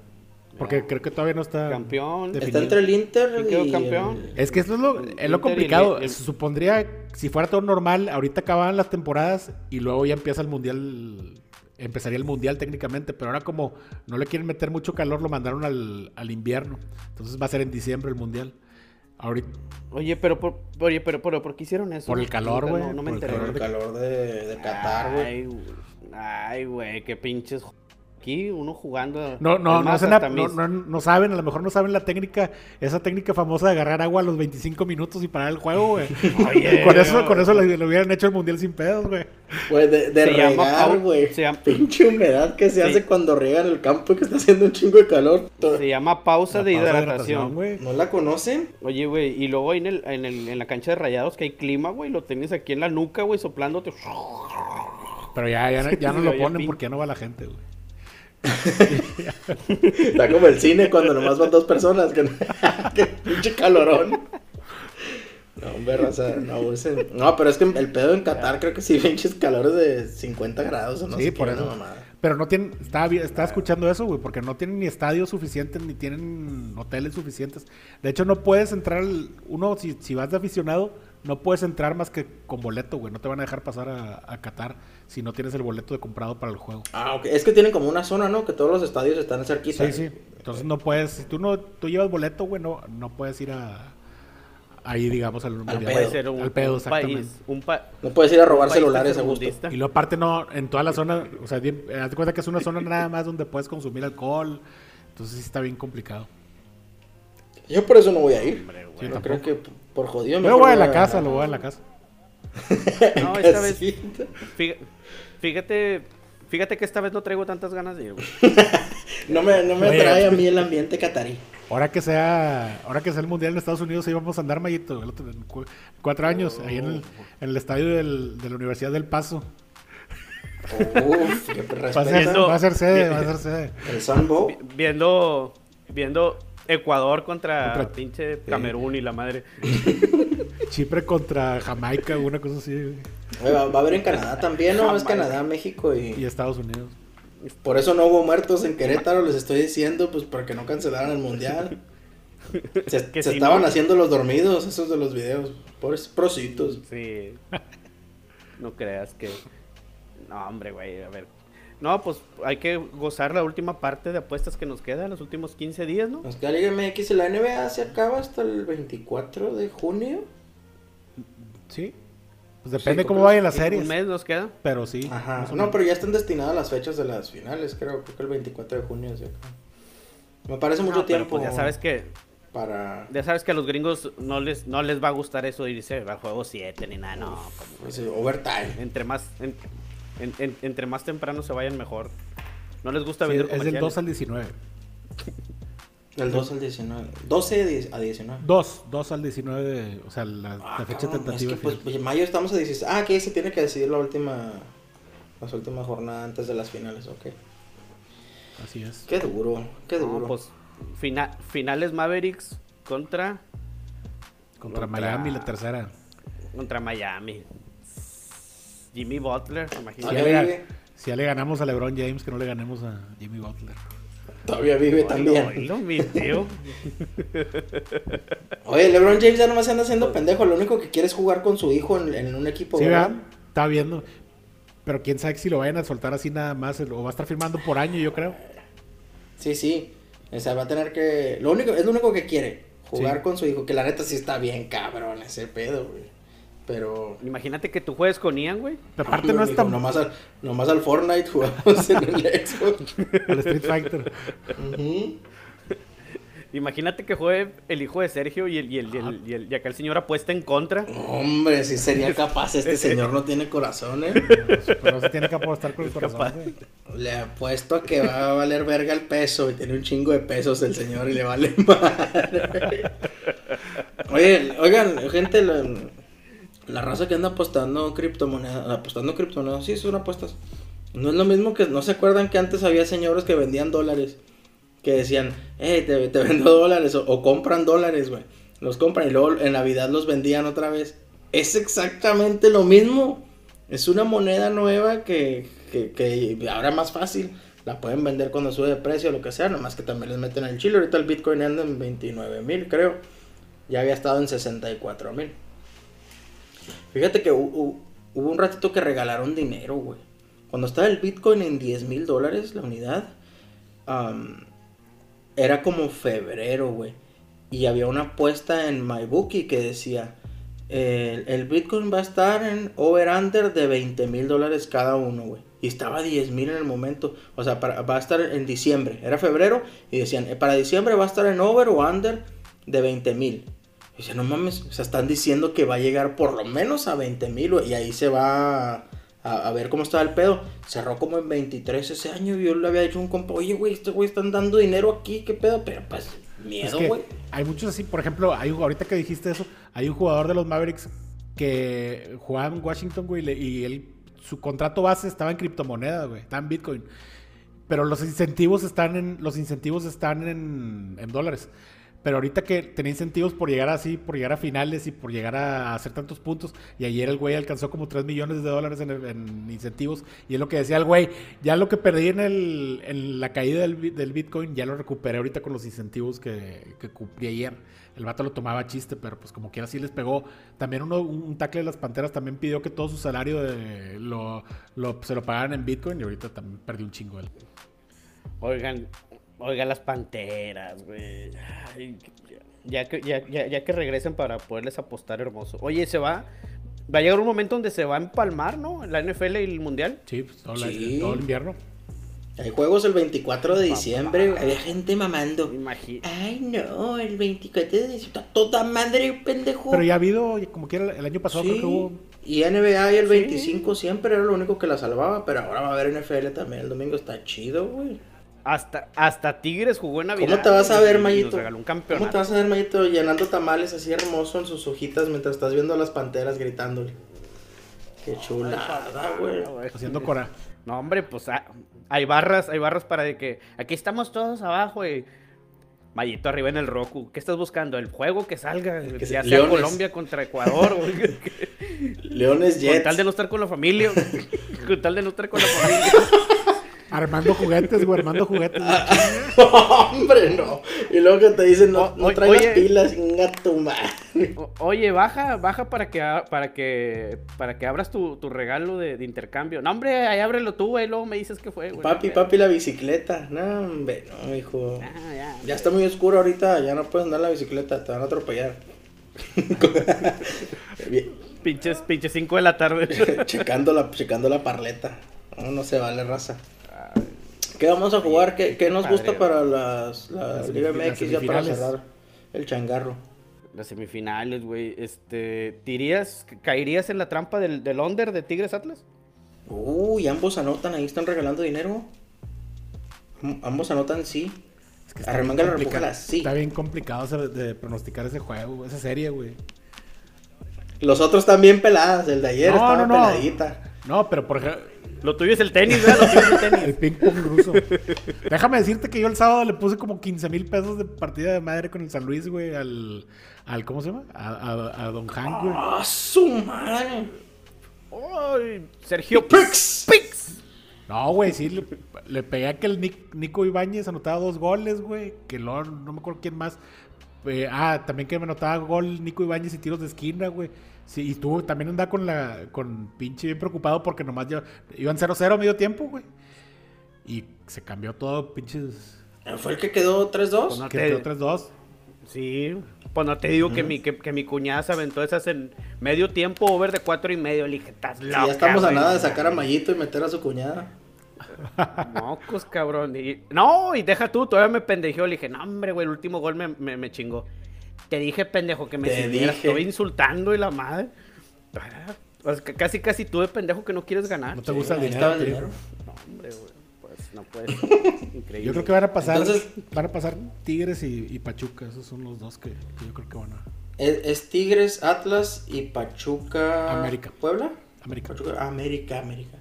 Porque creo que todavía no está. Campeón. Está entre el Inter y. campeón. Es que eso es lo, es lo complicado. Se supondría, si fuera todo normal, ahorita acababan las temporadas y luego ya empieza el mundial empezaría el mundial técnicamente, pero ahora como no le quieren meter mucho calor, lo mandaron al, al invierno. Entonces va a ser en diciembre el mundial. Ahorita. Oye, pero por, oye, pero, pero ¿por qué hicieron eso? Por el calor, güey. No, me enteré. Por el calor de, de Qatar, güey. Ay, güey, qué pinches aquí uno jugando. No, no, no, no, saben, a lo mejor no saben la técnica, esa técnica famosa de agarrar agua a los 25 minutos y parar el juego, güey. con eso, con eso le, hubieran hecho el mundial sin pedos, güey. Güey, de, de regar, güey. Pinche humedad que se hace cuando riegan el campo y que está haciendo un chingo de calor. Se llama pausa, de, hidratación. ¿No la conocen? Oye, güey, y luego ahí en, el, en, el, en la cancha de rayados que hay clima, güey, lo tienes aquí en la nuca, güey, soplándote. Pero ya, ya, ya no lo ponen porque ya no va la gente, güey. Está como el cine cuando nomás van dos personas. Que, pinche calorón. No, hombre, raza, no, no, pero es que el pedo en Qatar creo que sí, pinches calores de 50 grados o no sí, por eso. Pero no tienen, estaba, está escuchando eso, güey, porque no tienen ni estadios suficientes, ni tienen hoteles suficientes. De hecho, no puedes entrar, uno, si, si vas de aficionado, no puedes entrar más que con boleto, güey. No te van a dejar pasar a, a, Qatar si no tienes el boleto de comprado para el juego. Ah, ok. Es que tienen como una zona, ¿no? Que todos los estadios están cerquita. Sí, sí. Entonces no puedes, si tú no tú llevas boleto, güey, no, no puedes ir a, ahí digamos al, mundial. pedo. Puede ser un, Al pedo, un exactamente. país. Un pa- No puedes ir a robar celulares a gusto. Y luego aparte no, en toda la zona, o sea, bien, eh, haz de cuenta que es una zona nada más donde puedes consumir alcohol. Entonces sí está bien complicado. Yo por eso no voy a ir. Hombre, güey. Sí, creo que por jodido Yo mejor voy a la casa, lo voy a la casa. No, esta vez, fíjate, fíjate que esta vez no traigo tantas ganas de ir, güey. No me, no me Oye. atrae a mí el ambiente catarí. Ahora que sea, ahora que sea el mundial en Estados Unidos, ahí vamos a andar, Mayito, cuatro años, ahí en el, en el estadio del- de la Universidad del Paso. Uf, qué Va a ser, va a ser sede, va a ser sede. El. Vi- Viendo, viendo Ecuador contra, Contra- pinche Camerún y la madre. Chipre contra Jamaica, una cosa así, Oye, Va, va a haber en Canadá también, ¿no? Es. Canadá, México y y... Estados Unidos. Por eso no hubo muertos en Querétaro, les estoy diciendo, pues para que no cancelaran el mundial. Se, Que se sí, estaban ¿no? haciendo los dormidos, esos de los videos. Pobres prositos. Sí. No creas que. No, hombre, güey, a ver. No, pues hay que gozar la última parte de apuestas que nos queda, los últimos 15 días, ¿no? Nos queda Liga MX y la NBA se acaba hasta el 24 de junio. Sí. Pues depende Sí, cómo vayan las Un series. mes nos queda. Pero sí. Ajá. No, pero ya están destinadas las fechas de las finales, creo. Creo que el 24 de junio se acaba. Me parece mucho No, pero, tiempo pues ya sabes que para... ya sabes que a los gringos no les no les va a gustar eso de irse a juego 7 ni nada, no. como- pues, overtime. Entre más en- en- en- entre más temprano se vayan mejor. No les gusta Sí, vender es del comerciales. 2 al 19. Del 2 al 19. 12 a 19. 2, 2 al 19, de- o sea, la, la Ah, fecha cabrón, tentativa. Es que, pues, pues, mayo estamos a 16. Ah, que se tiene que decidir la última. Las últimas jornadas antes de las finales, ok. Así es. Qué duro, qué No, duro. pues fina- finales Mavericks contra Contra contra- Miami, la tercera. contra Miami. Jimmy Butler, Si imagínate. ya, Todavía le, vive. si ya le ganamos a LeBron James, que no le ganemos a Jimmy Butler. Todavía vive también. Oílo, mi tío. Oye, LeBron James ya nomás se anda haciendo pendejo. Lo único que quiere es jugar con su hijo en, en un equipo. Sí, ¿verdad? Estaba viendo. Pero quién sabe si lo vayan a soltar así nada más. O va a estar firmando por año, yo creo. Sí, sí. O sea, va a tener que. Lo único, es lo único que quiere. Jugar Sí. con su hijo. Que la neta sí está bien cabrón ese pedo, güey. Pero. Imagínate que tú juegues con Ian, güey. Pero aparte no Hombre, es tan. Nomás al, nomás al Fortnite jugamos en el Xbox. El Street Fighter. Imagínate que juegue el hijo de Sergio y el, y el, y el, y el- y acá el señor apuesta en contra. Hombre, sí sería capaz. Este señor no tiene corazón, ¿eh? Pero se tiene que apostar con el corazón. capaz. güey. Le apuesto a que va a valer verga el peso y tiene un chingo de pesos el señor y le vale madre. Oye, oigan, gente, la, la raza que anda apostando criptomonedas, apostando criptomonedas, sí, son apuestas. No es lo mismo que, ¿no se acuerdan que antes había señores que vendían dólares? Que decían, eh, te, te vendo dólares o, compran dólares, güey. Los compran y luego en Navidad los vendían otra vez. Es exactamente lo mismo. Es una moneda nueva que, que, que ahora más fácil. La pueden vender cuando sube de precio lo que sea. Nomás que también les meten el chile. Ahorita el Bitcoin anda en 29 mil, creo. Ya había estado en 64 mil. Fíjate que hu- hu- hubo un ratito que regalaron dinero, güey. Cuando estaba el Bitcoin en 10 mil dólares la unidad, era como febrero, güey. Y había una apuesta en MyBookie que decía, el, Bitcoin va a estar en over-under de 20 mil dólares cada uno, güey. Y estaba a 10 mil en el momento. O sea, para- va a estar en diciembre. Era febrero y decían, eh, para diciembre va a estar en over o under de 20 mil. Y dice, no mames, o sea, están diciendo que va a llegar por lo menos a 20 mil, y ahí se va a, a ver cómo estaba el pedo. Cerró como en 23 ese año, y yo le había dicho a un compa, oye, güey, este güey están dando dinero aquí, ¿qué pedo? Pero pues, Es miedo, que güey. hay muchos así, por ejemplo, hay, ahorita que dijiste eso, hay un jugador de los Mavericks que jugaba en Washington, güey, y él, su contrato base estaba en criptomonedas, güey, estaba en Bitcoin. Pero los incentivos están en, los incentivos están en, en dólares. Pero ahorita que tenía incentivos por llegar así, por llegar a finales y por llegar a hacer tantos puntos, y ayer el güey alcanzó como 3 millones de dólares en, incentivos, y es lo que decía el güey, ya lo que perdí en, el, la caída del, bi- del Bitcoin, ya lo recuperé ahorita con los incentivos que, cumplí ayer. El vato lo tomaba chiste, pero pues como quiera sí les pegó. También uno, un, tackle de las Panteras también pidió que todo su salario lo- se lo pagaran en Bitcoin, y ahorita también perdió un chingo él. Oigan, Oiga, las panteras, güey. Ya que, ya, ya, que regresen para poderles apostar hermoso. Oye, se va. Va a llegar un momento donde se va a empalmar, ¿no? La NFL y el Mundial. Sí, pues todo, el invierno. Hay juegos el 24 de diciembre, había gente mamando. Imagínate. Ay, no, el 24 de diciembre, toda madre, pendejo. Pero ya ha habido, como quiera, el año pasado creo que hubo. Y NBA y el 25 siempre era lo único que la salvaba, pero ahora va a haber NFL también. El domingo está chido, güey. Hasta, hasta Tigres jugó en Navidad. ¿Cómo te vas a ver, Mayito? ¿Cómo te vas a ver, Mayito, llenando tamales así hermoso en sus hojitas mientras estás viendo a las panteras gritándole? Qué chulada, güey. Haciendo cora. No, hombre, pues ah, hay barras, hay barras para de que aquí estamos todos abajo y Mayito arriba en el Roku. ¿Qué estás buscando? El juego que salga, que ya sea Colombia contra Ecuador. Leones Jets. Con tal de no estar con la familia. con tal de no estar con la familia. Armando juguetes, güey, armando juguetes. hombre, no. Y luego que te dicen, no, no traigas pilas, gato Oye, baja, baja para que para que para que abras tu, tu regalo de, de, intercambio. No, hombre, ahí ábrelo tú, güey, luego me dices que fue, güey. Papi, papi, la bicicleta. No, hombre, no, hijo. Ah, ya, ya está muy oscuro ahorita, ya no puedes andar la bicicleta, te van a atropellar. pinches, pinches 5 de la tarde. checando la, checando la parleta. No, no se vale raza. ¿Qué vamos a jugar? ¿Qué, nos gusta para las, la Liga MX ya para cerrar el changarro? Las semifinales, güey. Este, ¿tirías, caerías en la trampa del, del under de Tigres Atlas? Uy, ambos anotan, ahí están regalando dinero. Ambos anotan sí. Es que está, sí. Está bien complicado de pronosticar ese juego, esa serie, güey. Los otros están bien peladas, el de ayer no, estaba no, peladita. No, pero por ejemplo lo tuyo es el tenis, ¿verdad? Lo tuyo es el tenis. el ping pong ruso. Déjame decirte que yo el sábado le puse como 15 mil pesos de partida de madre con el San Luis, güey, al, al ¿cómo se llama? A, a, Don Hank, güey. ¡Ah, su madre! ¡Ay! Sergio Pix. Pix. No, güey, sí, le, pegué a que el Nico Ibáñez anotaba dos goles, güey. Que no, no me acuerdo quién más. Eh, ah, también que me anotaba gol Nico Ibáñez y tiros de esquina, güey. Sí, y tú también andaba con la con pinche bien preocupado porque nomás ya iban 0-0 a medio tiempo, güey. Y se cambió todo, pinches. ¿Fue el que quedó 3-2? Pues quedó 3-2. Sí, pues no te digo que, mi, que, mi cuñada se aventó esas en medio tiempo, over de cuatro y medio. Le dije, estás loca. ya estamos a nada de sacar a Mayito y meter a su cuñada. Mocos, cabrón. Y, no, y deja tú, todavía me pendejeó. Le dije, no, hombre, güey, el último gol me, me, me chingó. Te dije, pendejo, que me. Estoy insultando y la madre. casi, casi tú de pendejo que no quieres ganar. ¿No te gusta el dinero? No, hombre, güey. Pues no puedes. Increíble. Yo creo que van a pasar, van a pasar Tigres y, Pachuca. Esos son los dos que, yo creo que van a. Es, Tigres, Atlas y Pachuca. América. ¿Puebla? América. América, América.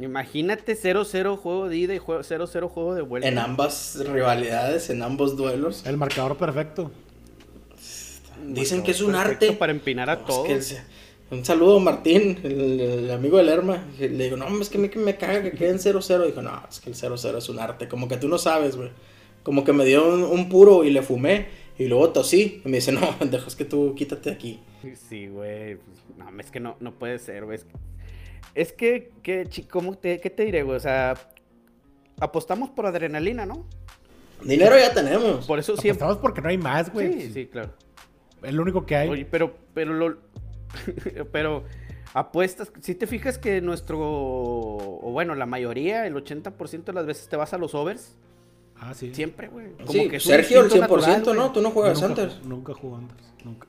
Imagínate 0-0 juego de ida y 0-0 juego de vuelta. En ambas rivalidades, en ambos duelos. El marcador perfecto. Dicen que es un arte. Para empinar a todos. un saludo a Martín, el, amigo del Lerma. Le digo, no, es que me, me caga que queden 0-0. Dijo, no, es que el 0-0 es un arte. Como que tú no sabes, güey. Como que me dio un, puro y le fumé. Y luego tosí. Y me dice, no, dejas que tú quítate aquí. Sí, güey. Pues, no, es que no, no puede ser, güey. Es que, que ¿cómo te, ¿qué te diré, güey? O sea, apostamos por adrenalina, ¿no? Dinero ya tenemos. Por eso siempre. Apostamos porque no hay más, güey. Sí, sí, claro. Es lo único que hay. Oye, pero, pero lo. pero apuestas, si te fijas que nuestro, o bueno, la mayoría, el 80% de las veces te vas a los overs. Ah, sí. Siempre, güey. sí, que Sergio, el 100%, ¿no? Tú no juegas antes. Nunca juego antes, nunca.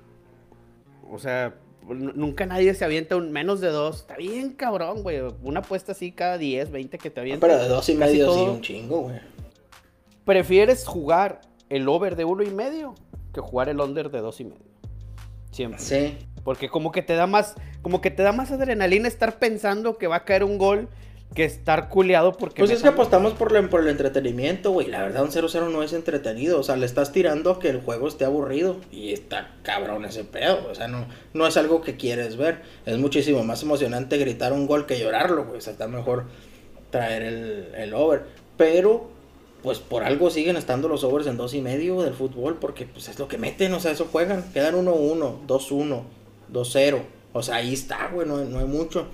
O sea, nunca nadie se avienta un menos de dos. Está bien, cabrón, güey. Una apuesta así cada 10, 20 que te avienta. pero de dos y medio sí, un chingo, güey. ¿Prefieres jugar el over de uno y medio que jugar el under de dos y medio. Siempre. Sí. Porque como que te da más, como que te da más adrenalina estar pensando que va a caer un gol que estar culeado porque... Pues es que apostamos por, por el entretenimiento, güey. La verdad, un 0-0 no es entretenido. O sea, le estás tirando a que el juego esté aburrido. Y está cabrón ese pedo. O sea, no, no es algo que quieres ver. Es muchísimo más emocionante gritar un gol que llorarlo, güey. O sea, está mejor traer el, el over. Pero pues por algo siguen estando los overs en dos y medio del fútbol, porque pues es lo que meten, o sea, eso juegan, quedan 1-1, 2-1, 2-0, o sea, ahí está, güey, no, hay mucho.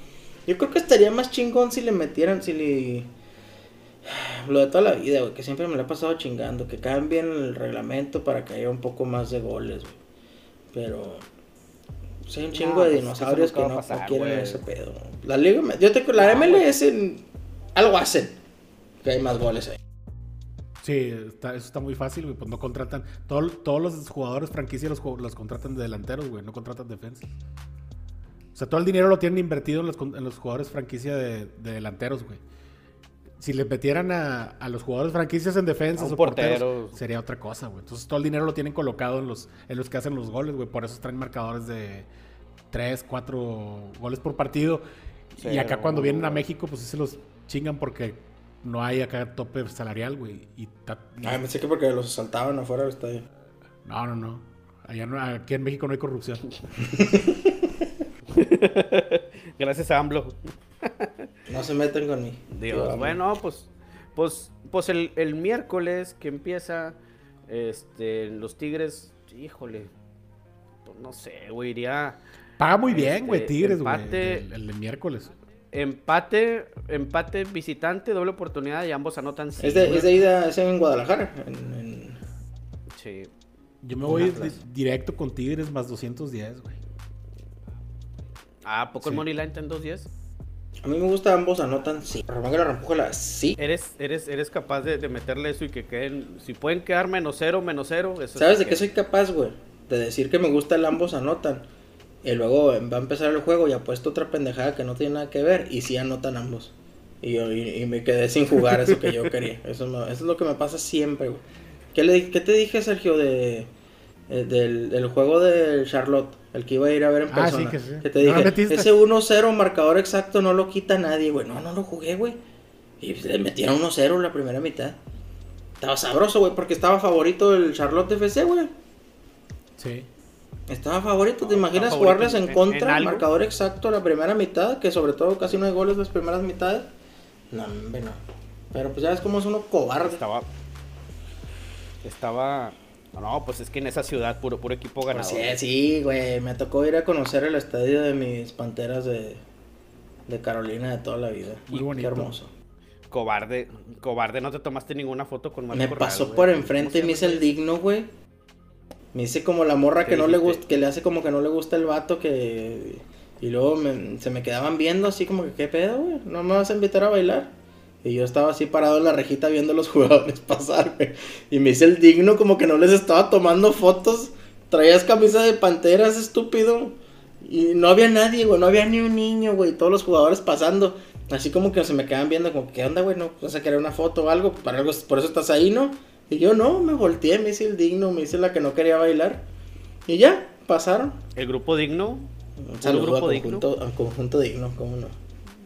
Yo creo que estaría más chingón si le metieran, si le... lo de toda la vida, güey, que siempre me lo he pasado chingando, que cambien el reglamento para que haya un poco más de goles, güey. Pero sí, hay un chingo No, de pues, dinosaurios que no, pasar, no quieren güey. ese pedo. La liga, yo te, la No, MLS algo hacen, que hay más goles ahí. Sí, está- eso está muy fácil, güey. Pues no contratan. todo- todos los jugadores franquicia los, contratan de delanteros, güey. No contratan defensa. O sea, todo el dinero lo tienen invertido en los, en los jugadores franquicia de, de delanteros, güey. Si le metieran a, a los jugadores franquicias en defensas o porteros, portero. sería otra cosa, güey. Entonces todo el dinero lo tienen colocado en los, en los que hacen los goles, güey. Por eso traen marcadores de 3, 4 goles por partido. y acá cuando vienen a. México, pues sí se los chingan porque no hay acá tope salarial, güey. Y ta- Ah, pensé que porque los asaltaban afuera del estadio. no, no, no. Allá no- Aquí en México no hay corrupción. Gracias a AMLO. No se meten con mí. Dios, bueno, pues, pues, pues el, el miércoles que empieza, este, los Tigres, híjole, pues no sé, güey, iría Paga muy bien, güey, Este, Tigres, güey. El, el de miércoles. Empate, empate visitante, doble oportunidad y ambos anotan Es de, es de ida, es en Guadalajara. En, en- Sí. Yo me voy di- directo con Tigres más 210, güey. Ah, ¿a ¿poco el Sí. Money Line está en 2.10? A mí me gusta ambos anotan sí. La Rampújala, sí. ¿Eres, eres, eres capaz de, de meterle eso y que queden, si pueden quedar menos cero, menos cero, eso ¿Sabes de qué soy capaz, güey? De decir que me gusta el ambos anotan. Y luego va a empezar el juego y apuesto otra pendejada que no tiene nada que ver. Y sí anotan ambos. Y, yo, y, y me quedé sin jugar eso que yo quería. Eso, me- eso es lo que me pasa siempre, güey. ¿Qué, le, ¿Qué te dije, Sergio, de, eh, del, del juego del Charlotte? El que iba a ir a ver en Ah, persona. sí, que sí. te ¿No lo dije, ese 1-0 marcador exacto no lo quita nadie, güey. No, no lo jugué, güey. Y le metieron 1-0 la primera mitad. Estaba sabroso, güey, porque estaba favorito el Charlotte FC, güey. Sí. Estaba favorito, ¿te imaginas jugarles en contra? marcador exacto la primera mitad, que sobre todo casi no hay goles las primeras mitades. No, hombre, no. Pero pues ya ves cómo es uno cobarde. Estaba. Estaba. No, pues es que en esa ciudad puro, puro equipo Pues ganador. sí, sí, güey. Me tocó ir a conocer el estadio de mis panteras de, de Carolina de toda la vida. Muy Qué bonito. hermoso. Cobarde, cobarde, no te tomaste ninguna foto con Marco Me Corral, pasó por ¿Cómo enfrente y me hice el digno, güey. Me hice como la morra ¿Qué que no le gusta, que le hace como que no le gusta el vato que... Y luego me- se me quedaban viendo así como que, ¿qué pedo, güey? ¿No me vas a invitar a bailar? Y yo estaba así parado en la rejita viendo a los jugadores pasar, güey. Y me hice el digno como que no les estaba tomando fotos. Traías camisa de panteras, estúpido. Y no había nadie, güey. No había ni un niño, güey. Todos los jugadores pasando. Así como que se me quedan viendo como, ¿qué onda, güey? No, vas a querer una foto o algo. Para algo, por eso estás ahí, ¿no? Y yo no, me volteé, me hice el digno, me hice la que no quería bailar. Y ya, pasaron. El grupo digno. Un saludo grupo a digno? conjunto, a conjunto digno, cómo no.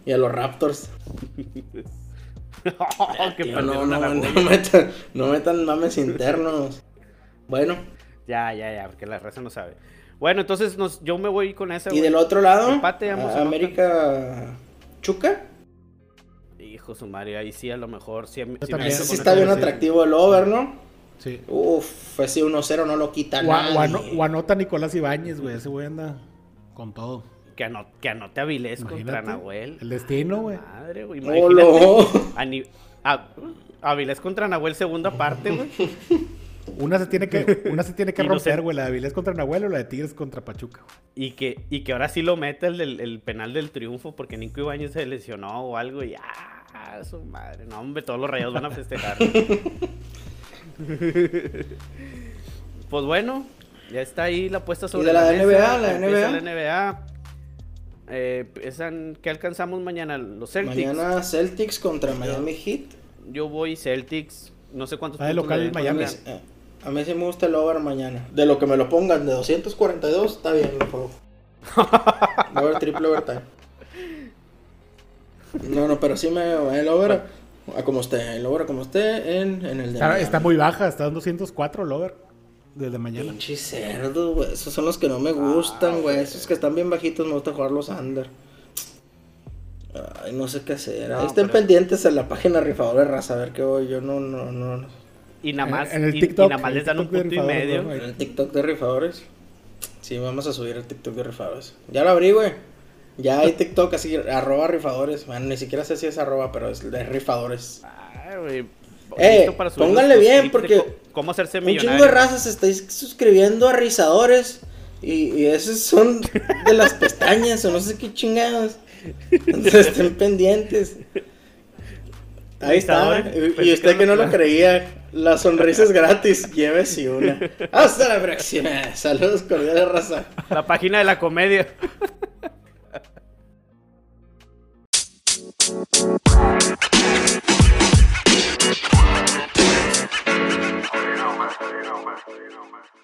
Y a los Raptors. Tío, perdieron no, no, no, metan, no metan mames internos. Bueno, Ya, ya, ya, porque la raza no sabe. Bueno, entonces nos, yo me voy con esa. y del otro lado, Empate, ambos a- anotan. América Chuca. Hijo su madre, ahí sí a lo mejor. Sí, sí me sí está bien atractivo el over, ¿no? Sí. Uf, ese 1-0 no lo quita nadie. o anota Nicolás Ibáñez, güey. Ese güey anda con todo. Que, ano- que anote a Vilés contra. Nahuel. El destino, güey. Madre, güey. ¡Holo! Imagínate. A, a, Vilés contra Nahuel, segunda parte, güey. Una se tiene que, una se tiene que no romper, sé- güey. La de Vilés contra Nahuel o la de Tigres contra Pachuca. güey. Y que, y que ahora sí lo meta el, del- el penal del triunfo porque Nico Ibáñez se lesionó o algo y ¡ah! Su madre. No, hombre, todos los rayados van a festejar. pues bueno, ya está ahí la apuesta sobre de la mesa, NBA, la NBA. la NBA. Eh, ¿Qué alcanzamos mañana? Los Celtics. Mañana Celtics contra Miami Heat. Yo voy Celtics. No sé cuántos Ah, de puntos local en Miami. Eh, A mí sí me gusta el over mañana. De lo que me lo pongan de 242, está bien el juego. Va a haber triple overtime. No, no, pero sí me el over a como esté, el over a como esté en, en el de Está, está muy baja, está en 204 el over. Desde mañana. Pinche cerdo, güey. Esos son los que no me gustan, güey. Esos que están bien bajitos me gusta jugar los under. Ay, no sé qué hacer. Ahí estén pero- pendientes en la página rifadores raza, a ver qué voy. Yo no, no, no. no. Y nada más, En el y- y, TikTok, nada más les dan un TikTok punto y medio. ¿no? En el TikTok de rifadores. Sí, vamos a subir el TikTok de rifadores. Ya lo abrí, güey. Ya hay TikTok así, arroba rifadores. Bueno, ni siquiera sé si es arroba, pero es de rifadores. Ah, güey. Eh, para pónganle bien, porque ¿Cómo hacerse Un millonario? chingo de razas se estáis suscribiendo a rizadores. Y, y esos son de las pestañas o no sé qué chingados. Entonces estén pendientes. Ahí está. Y, y usted que no- lo creía, la sonrisa es gratis. Llévese una. Hasta la próxima. Saludos cordiales, raza. La página de la comedia. Thank you.